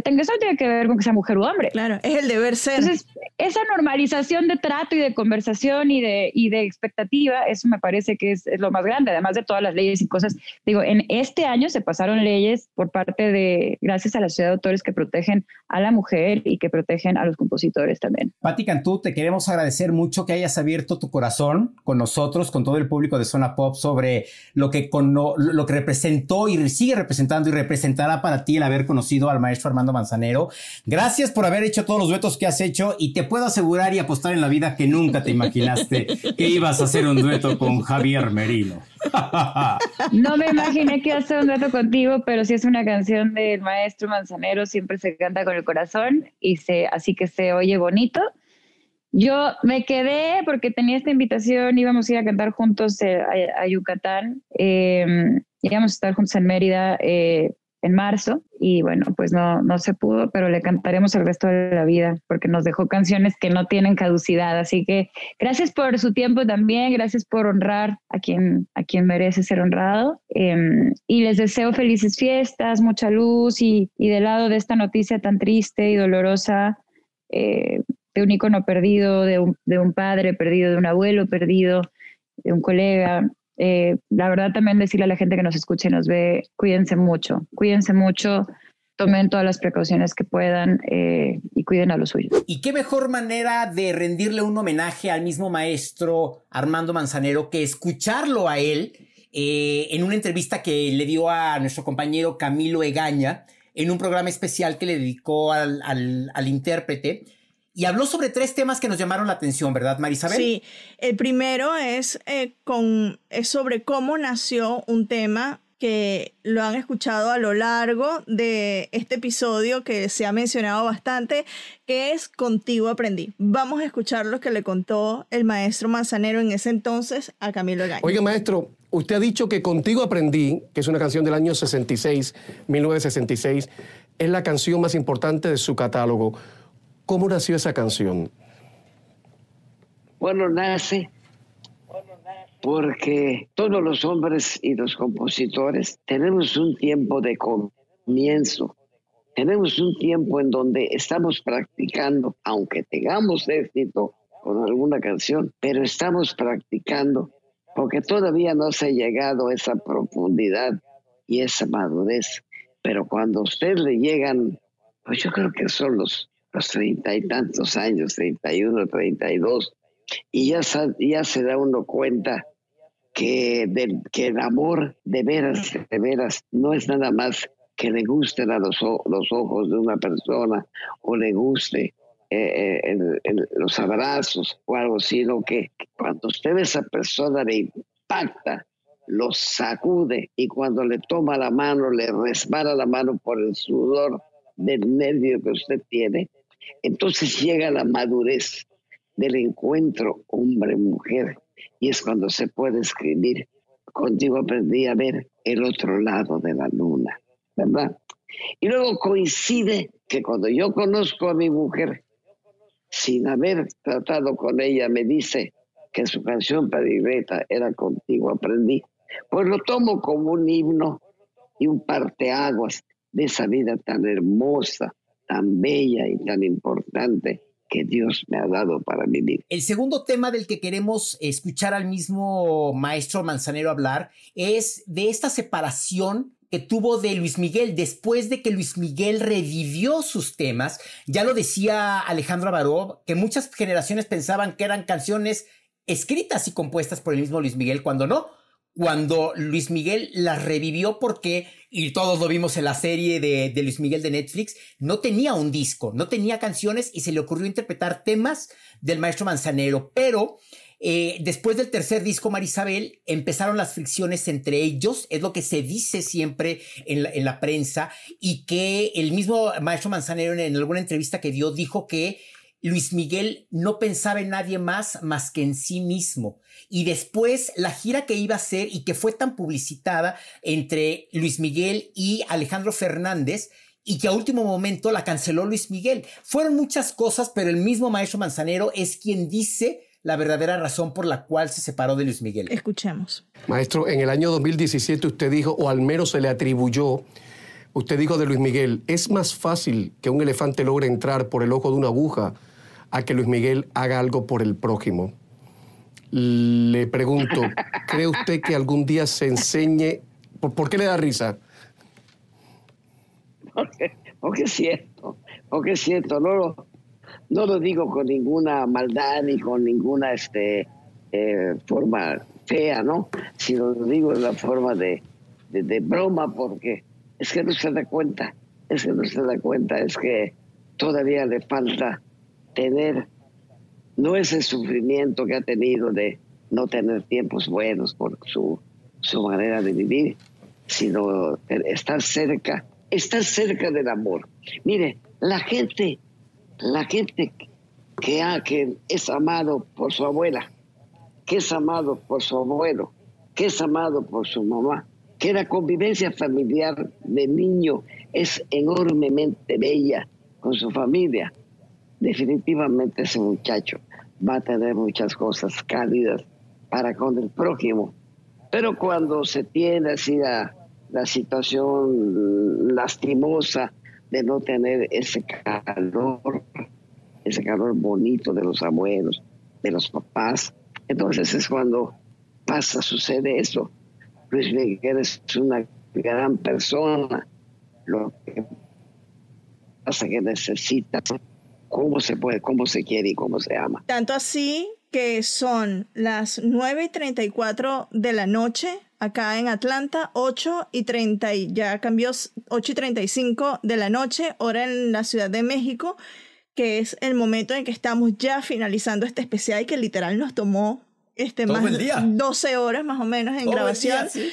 tenga eso tiene que ver con que sea mujer u hombre. Claro, es el deber ser. Entonces, esa normalización de trato y de conversación y de, y de expectativa, eso me parece que es, es, lo más grande, además de todas las leyes y cosas. Digo, en este año se pasaron leyes por parte de, gracias a la sociedad de autores que protegen a la mujer y que protegen a los compositores también. Patti Cantú, te queremos agradecer mucho que hayas abierto tu corazón con nosotros, con todo el público de Zona Pop sobre lo que, con, lo, lo que representó y sigue representando y representará para ti el haber conocido al maestro Armando Manzanero. Gracias por haber hecho todos los duetos que has hecho y te puedo asegurar y apostar en la vida que nunca te imaginaste que ibas a hacer un dueto con Javier Merino. *laughs* No me imaginé que iba a hacer un dueto contigo, pero si es una canción del maestro Manzanero, siempre se canta con el corazón y se, así que se oye bonito. Yo me quedé porque tenía esta invitación, íbamos a ir a cantar juntos eh, a, Yucatán, eh, íbamos a estar juntos en Mérida eh, en marzo y bueno, pues no, no se pudo, pero le cantaremos el resto de la vida porque nos dejó canciones que no tienen caducidad. Así que gracias por su tiempo también, gracias por honrar a quien, a quien merece ser honrado eh, y les deseo felices fiestas, mucha luz y, y del lado de esta noticia tan triste y dolorosa. Eh, de un icono perdido, de un, de un padre perdido, de un abuelo perdido, de un colega, eh, la verdad también decirle a la gente que nos escuche y nos ve, cuídense mucho, cuídense mucho, tomen todas las precauciones que puedan eh, y cuiden a los suyos. ¿Y qué mejor manera de rendirle un homenaje al mismo maestro Armando Manzanero que escucharlo a él eh, en una entrevista que le dio a nuestro compañero Camilo Egaña en un programa especial que le dedicó al, al, al intérprete? Y habló sobre tres temas que nos llamaron la atención, ¿verdad, Marisabel? Sí, el primero es, eh, con, es sobre cómo nació un tema que lo han escuchado a lo largo de este episodio que se ha mencionado bastante, que es Contigo aprendí. Vamos a escuchar lo que le contó el maestro Manzanero en ese entonces a Camilo Gaña. Oiga, maestro, usted ha dicho que Contigo aprendí, que es una canción del año 66, 1966, es la canción más importante de su catálogo. ¿Cómo nació esa canción? Bueno, nace porque todos los hombres y los compositores tenemos un tiempo de comienzo, tenemos un tiempo en donde estamos practicando, aunque tengamos éxito con alguna canción, pero estamos practicando porque todavía no se ha llegado a esa profundidad y esa madurez. Pero cuando a usted le llegan, pues yo creo que son los los treinta y tantos años, treinta y uno, treinta y dos, y ya, ya se da uno cuenta que, de, que el amor de veras, de veras, no es nada más que le gusten a los, los ojos de una persona o le guste eh, el, el, los abrazos o algo, sino que cuando usted ve a esa persona le impacta, lo sacude y cuando le toma la mano, le resbala la mano por el sudor del nervio que usted tiene, entonces llega la madurez del encuentro hombre-mujer y es cuando se puede escribir. Contigo aprendí a ver el otro lado de la luna, ¿verdad? Y luego coincide que cuando yo conozco a mi mujer, sin haber tratado con ella, me dice que su canción predilecta era Contigo aprendí, pues lo tomo como un himno y un parteaguas de esa vida tan hermosa, tan bella y tan importante que Dios me ha dado para vivir. El segundo tema del que queremos escuchar al mismo maestro Manzanero hablar es de esta separación que tuvo de Luis Miguel después de que Luis Miguel revivió sus temas. Ya lo decía Alejandro Abaró, que muchas generaciones pensaban que eran canciones escritas y compuestas por el mismo Luis Miguel, cuando no, cuando Luis Miguel las revivió porque, y todos lo vimos en la serie de, Luis Miguel de Netflix, no tenía un disco, no tenía canciones y se le ocurrió interpretar temas del maestro Manzanero, pero eh, después del tercer disco, Marisabel, empezaron las fricciones entre ellos, es lo que se dice siempre en la, en la prensa, y que el mismo maestro Manzanero en alguna entrevista que dio dijo que Luis Miguel no pensaba en nadie más más que en sí mismo. Y después la gira que iba a hacer y que fue tan publicitada entre Luis Miguel y Alejandro Fernández y que a último momento la canceló Luis Miguel. Fueron muchas cosas, pero el mismo maestro Manzanero es quien dice la verdadera razón por la cual se separó de Luis Miguel. Escuchemos. Maestro, en el año 2017 usted dijo, o al menos se le atribuyó, Usted dijo de Luis Miguel, es más fácil que un elefante logre entrar por el ojo de una aguja a que Luis Miguel haga algo por el prójimo. Le pregunto, ¿cree usted que algún día se enseñe? ¿Por, por qué le da risa? Porque, porque es cierto, porque es cierto, no lo, no lo digo con ninguna maldad ni con ninguna este, eh, forma fea, ¿no? Sino lo digo de la forma de, de broma, porque es que no se da cuenta, es que no se da cuenta, es que todavía le falta tener, no ese sufrimiento que ha tenido de no tener tiempos buenos por su, su manera de vivir, sino estar cerca, estar cerca del amor. Mire, la gente, la gente que, ha, que es amado por su abuela, que es amado por su abuelo, que es amado por su mamá, que la convivencia familiar de niño es enormemente bella con su familia, definitivamente ese muchacho va a tener muchas cosas cálidas para con el prójimo. Pero cuando se tiene así la, situación lastimosa de no tener ese calor, ese calor bonito de los abuelos, de los papás, entonces es cuando pasa, sucede eso. Luis Miguel es una gran persona, lo que pasa que necesita cómo se puede, cómo se quiere y cómo se ama. Tanto así que son las 9 y 34 de la noche acá en Atlanta, 8 y 30, y ya cambió 8 y 35 de la noche, hora en la Ciudad de México, que es el momento en que estamos ya finalizando este especial que literal nos tomó este, Todo más el día. 12 horas más o menos en Todo el grabación. día, sí.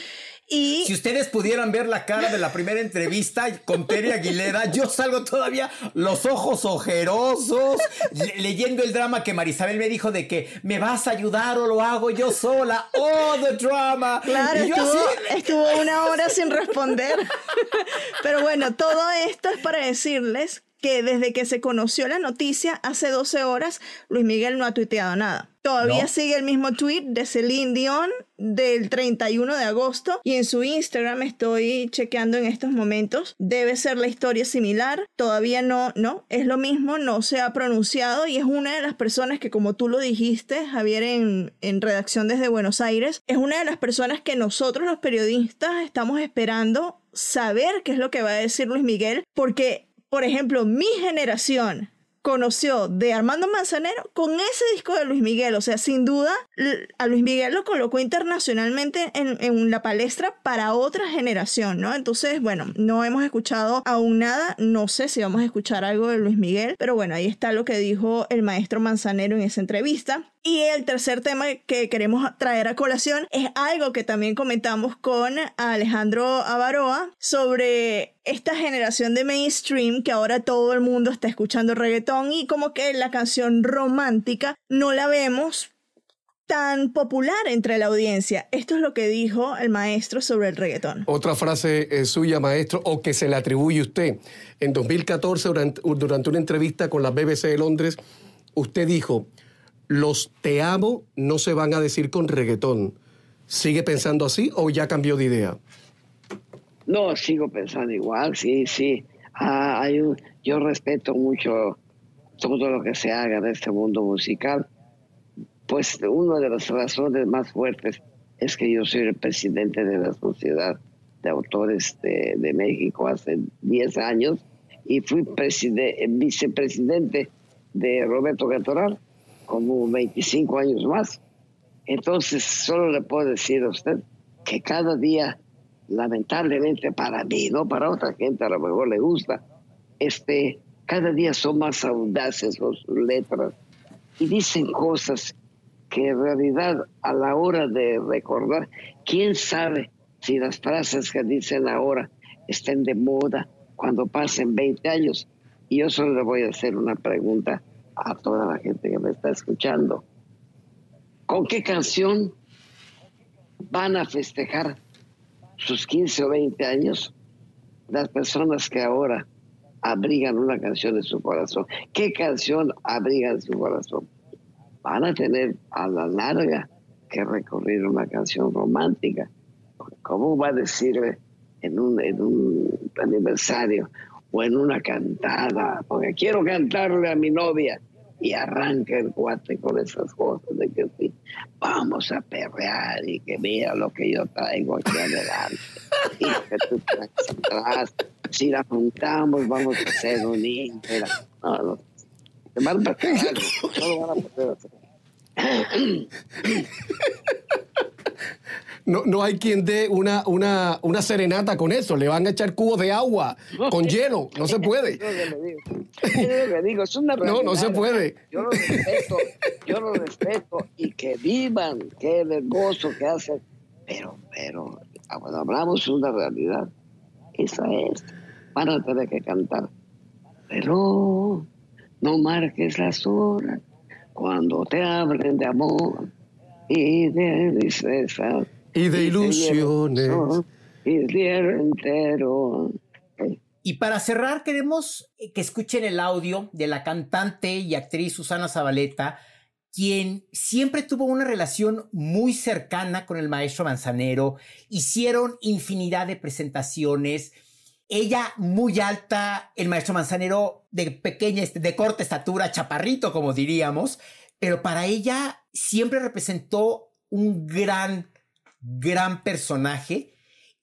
Y Si ustedes pudieran ver la cara de la primera entrevista con Terry Aguilera, yo salgo todavía los ojos ojerosos, le- leyendo el drama que Marisabel me dijo de que me vas a ayudar o lo hago yo sola. Oh, the drama. Claro, Y yo estuvo, así- estuvo una hora sin responder. *laughs* Pero bueno, todo esto es para decirles que desde que se conoció la noticia hace 12 horas, Luis Miguel no ha tuiteado nada. Todavía No. sigue el mismo tweet de Celine Dion del 31 de agosto y en su Instagram estoy chequeando en estos momentos. Debe ser la historia similar. Todavía no, no, es lo mismo, no se ha pronunciado y es una de las personas que como tú lo dijiste, Javier, en, en redacción desde Buenos Aires, es una de las personas que nosotros los periodistas estamos esperando saber qué es lo que va a decir Luis Miguel porque por ejemplo, mi generación conoció de Armando Manzanero con ese disco de Luis Miguel. O sea, sin duda, a Luis Miguel lo colocó internacionalmente en, en la palestra para otra generación, ¿no? Entonces, bueno, no hemos escuchado aún nada. No sé si vamos a escuchar algo de Luis Miguel, pero bueno, ahí está lo que dijo el maestro Manzanero en esa entrevista. Y el tercer tema que queremos traer a colación es algo que también comentamos con Alejandro Avaroa sobre esta generación de mainstream que ahora todo el mundo está escuchando reggaetón y como que la canción romántica no la vemos tan popular entre la audiencia. Esto es lo que dijo el maestro sobre el reggaetón. Otra frase suya, maestro, o que se le atribuye a usted. En 2014, durante, durante una entrevista con la BBC de Londres, usted dijo, los te amo no se van a decir con reggaetón. ¿Sigue pensando así o ya cambió de idea? No, sigo pensando igual, sí, sí. Ah, hay un- yo respeto mucho todo lo que se haga en este mundo musical. Pues una de las razones más fuertes es que yo soy el presidente de la Sociedad de Autores de, de México hace 10 años y fui preside- vicepresidente de Roberto Cantoral como 25 años más. Entonces, solo le puedo decir a usted que cada día, lamentablemente para mí, no para otra gente, a lo mejor le gusta, este, cada día son más audaces sus letras y dicen cosas que en realidad a la hora de recordar, quién sabe si las frases que dicen ahora estén de moda cuando pasen 20 años. Y yo solo le voy a hacer una pregunta a toda la gente está escuchando. ¿Con qué canción van a festejar sus 15 o 20 años las personas que ahora abrigan una canción en su corazón? ¿Qué canción abriga en su corazón? Van a tener a la larga que recorrer una canción romántica. ¿Cómo va a decirle en un, en un aniversario o en una cantada, porque quiero cantarle a mi novia y arranca el cuate con esas cosas de que sí, vamos a perrear y que mira lo que yo traigo aquí adelante. Y que tú traes atrás, si la juntamos vamos a hacer un íntegra. No, no, te van a no lo van a poder hacer. No, no hay quien dé una, una, una serenata con eso. Le van a echar cubos de agua con hielo. No se puede. No, no se puede. Yo lo respeto, yo lo respeto y que vivan, que el gozo que hacen. Pero, pero, cuando hablamos de una realidad, esa es. Van a tener que cantar. Pero no marques las horas cuando te hablen de amor y de tristeza. Y de ilusiones. Y el día entero. Y para cerrar, queremos que escuchen el audio de la cantante y actriz Susana Zabaleta, quien siempre tuvo una relación muy cercana con el maestro Manzanero. Hicieron infinidad de presentaciones. Ella muy alta, el maestro Manzanero de pequeña, este, de corta estatura, chaparrito, como diríamos. Pero para ella siempre representó un gran, gran personaje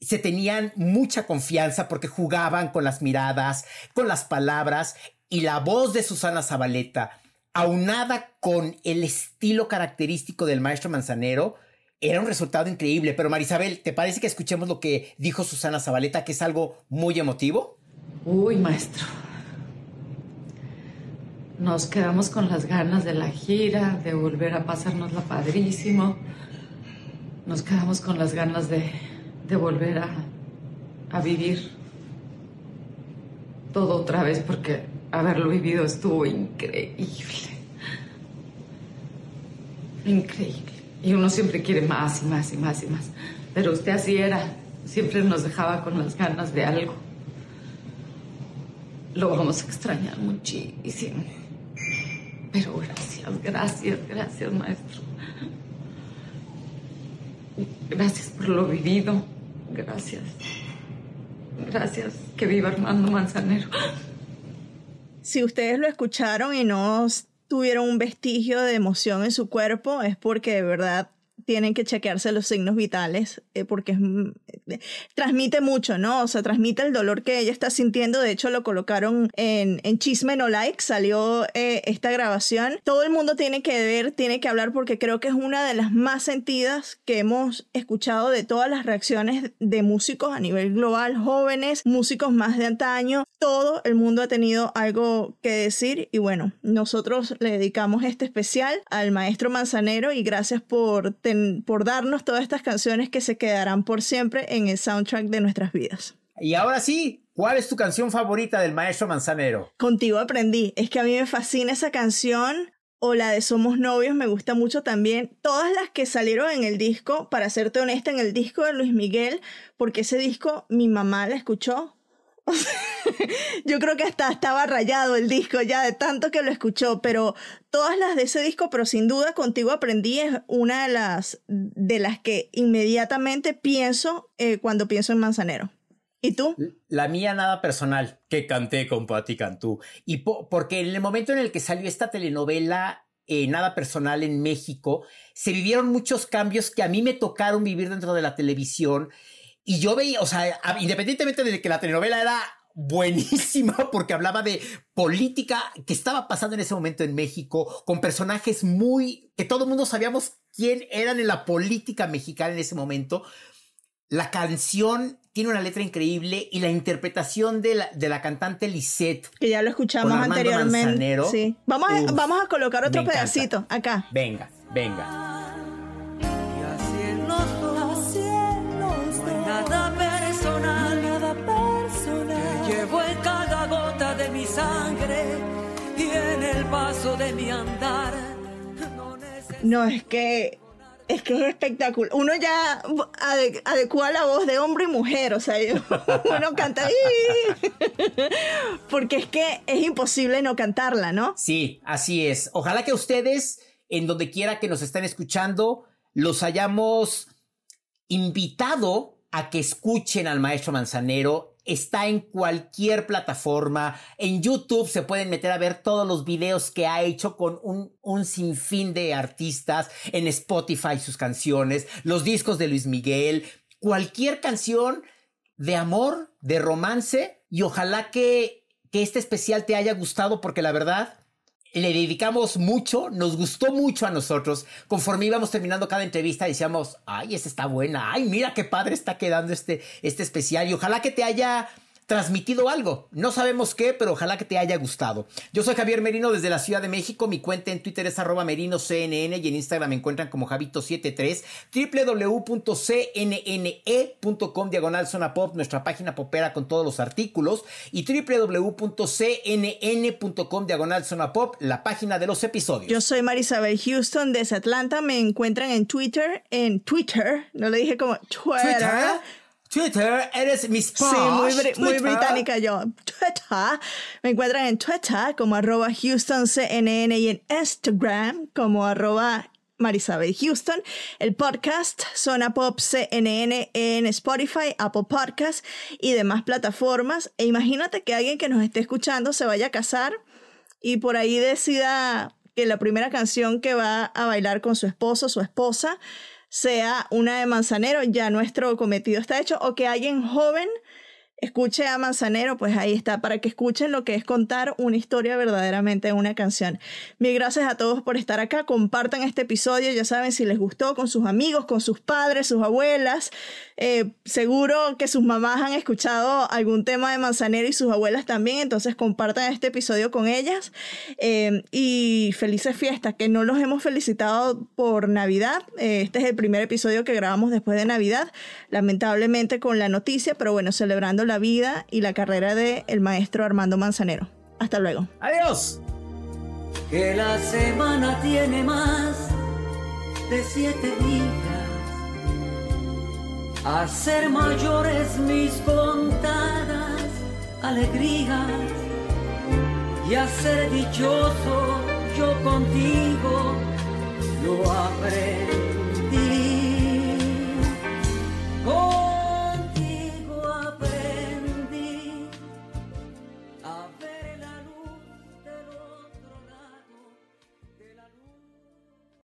se tenían mucha confianza porque jugaban con las miradas, con las palabras y la voz de Susana Zabaleta, aunada con el estilo característico del maestro Manzanero, era un resultado increíble. Pero Marisabel, ¿te parece que escuchemos lo que dijo Susana Zabaleta, que es algo muy emotivo? Uy, maestro. Nos quedamos con las ganas de la gira, de volver a pasárnosla padrísimo. Nos quedamos con las ganas de, de volver a, a vivir todo otra vez porque haberlo vivido estuvo increíble. Increíble. Y uno siempre quiere más y más y más y más. Pero usted así era. Siempre nos dejaba con las ganas de algo. Lo vamos a extrañar muchísimo. Pero gracias, gracias, gracias, maestro. Gracias por lo vivido. Gracias. Gracias. Que viva Armando Manzanero. Si ustedes lo escucharon y no tuvieron un vestigio de emoción en su cuerpo, es porque de verdad tienen que chequearse los signos vitales, eh, porque es, eh, transmite mucho, ¿no? O sea, transmite el dolor que ella está sintiendo. De hecho, lo colocaron en, en Chisme No Like, salió eh, esta grabación. Todo el mundo tiene que ver, tiene que hablar, porque creo que es una de las más sentidas que hemos escuchado de todas las reacciones de músicos a nivel global, jóvenes, músicos más de antaño. Todo el mundo ha tenido algo que decir y bueno, nosotros le dedicamos este especial al maestro Manzanero y gracias por, por darnos todas estas canciones que se quedarán por siempre en el soundtrack de nuestras vidas. Y ahora sí, ¿cuál es tu canción favorita del maestro Manzanero? Contigo aprendí, es que a mí me fascina esa canción o la de Somos Novios me gusta mucho también. Todas las que salieron en el disco, para serte honesta, en el disco de Luis Miguel, porque ese disco mi mamá la escuchó. *laughs* Yo creo que hasta estaba rayado el disco ya de tanto que lo escuchó, pero todas las de ese disco, pero sin duda contigo aprendí es una de las de las que inmediatamente pienso eh, cuando pienso en Manzanero. ¿Y tú? La mía nada personal, que canté con Patti Cantú. Y po- porque en el momento en el que salió esta telenovela, eh, nada personal en México, se vivieron muchos cambios que a mí me tocaron vivir dentro de la televisión. Y yo veía, o sea, independientemente de que la telenovela era buenísima *laughs* porque hablaba de política que estaba pasando en ese momento en México, con personajes muy, que todo el mundo sabíamos quién eran en la política mexicana en ese momento. La canción tiene una letra increíble y la interpretación de la, de la cantante Lisette. Que ya lo escuchamos anteriormente. Manzanero. Sí. Vamos a, Uf, vamos a colocar otro pedacito acá. Venga, venga. Paso de mi andar. No es que es que es espectacular. Uno ya ade- adecua la voz de hombre y mujer, o sea, *laughs* uno canta *laughs* porque es que es imposible no cantarla, ¿no? Sí, así es. Ojalá que ustedes, en donde quiera que nos estén escuchando, los hayamos invitado a que escuchen al maestro Manzanero. Está en cualquier plataforma. En YouTube se pueden meter a ver todos los videos que ha hecho con un, un sinfín de artistas. En Spotify sus canciones, los discos de Luis Miguel, cualquier canción de amor, de romance. Y ojalá que, que este especial te haya gustado porque la verdad le dedicamos mucho, nos gustó mucho a nosotros. Conforme íbamos terminando cada entrevista, decíamos, ay, esta está buena, ay, mira qué padre está quedando este, este especial. Y ojalá que te haya transmitido algo. No sabemos qué, pero ojalá que te haya gustado. Yo soy Javier Merino desde la Ciudad de México. Mi cuenta en Twitter es arroba merinoCNN y en Instagram me encuentran como Javito73. www.cnne.com diagonal zona pop, nuestra página popera con todos los artículos. Y www.cnn.com diagonal zona pop, la página de los episodios. Yo soy Marisabel Houston desde Atlanta. Me encuentran en Twitter, en Twitter, no le dije como Twitter. Twitter, eres mi Sí, muy, bri- muy británica yo. Twitter. Me encuentran en Twitter como arroba HoustonCNN y en Instagram como arroba Marisabel Houston. El podcast Zona Pop CNN en Spotify, Apple Podcast y demás plataformas. E imagínate que alguien que nos esté escuchando se vaya a casar y por ahí decida que la primera canción que va a bailar con su esposo, su esposa, sea una de Manzanero, ya nuestro cometido está hecho, o que alguien joven escuche a Manzanero, pues ahí está, para que escuchen lo que es contar una historia verdaderamente en una canción. Mil gracias a todos por estar acá, compartan este episodio, ya saben si les gustó con sus amigos, con sus padres, sus abuelas, Eh, seguro que sus mamás han escuchado algún tema de Manzanero y sus abuelas también, entonces compartan este episodio con ellas Eh, y felices fiestas, que no los hemos felicitado por Navidad, Eh, este es el primer episodio que grabamos después de Navidad, lamentablemente con la noticia, pero bueno, celebrando la vida y la carrera del el maestro Armando Manzanero. Hasta luego. Adiós. que la semana tiene más de siete días. A ser mayores mis contadas alegrías y a ser dichoso yo contigo lo aprendí. Oh,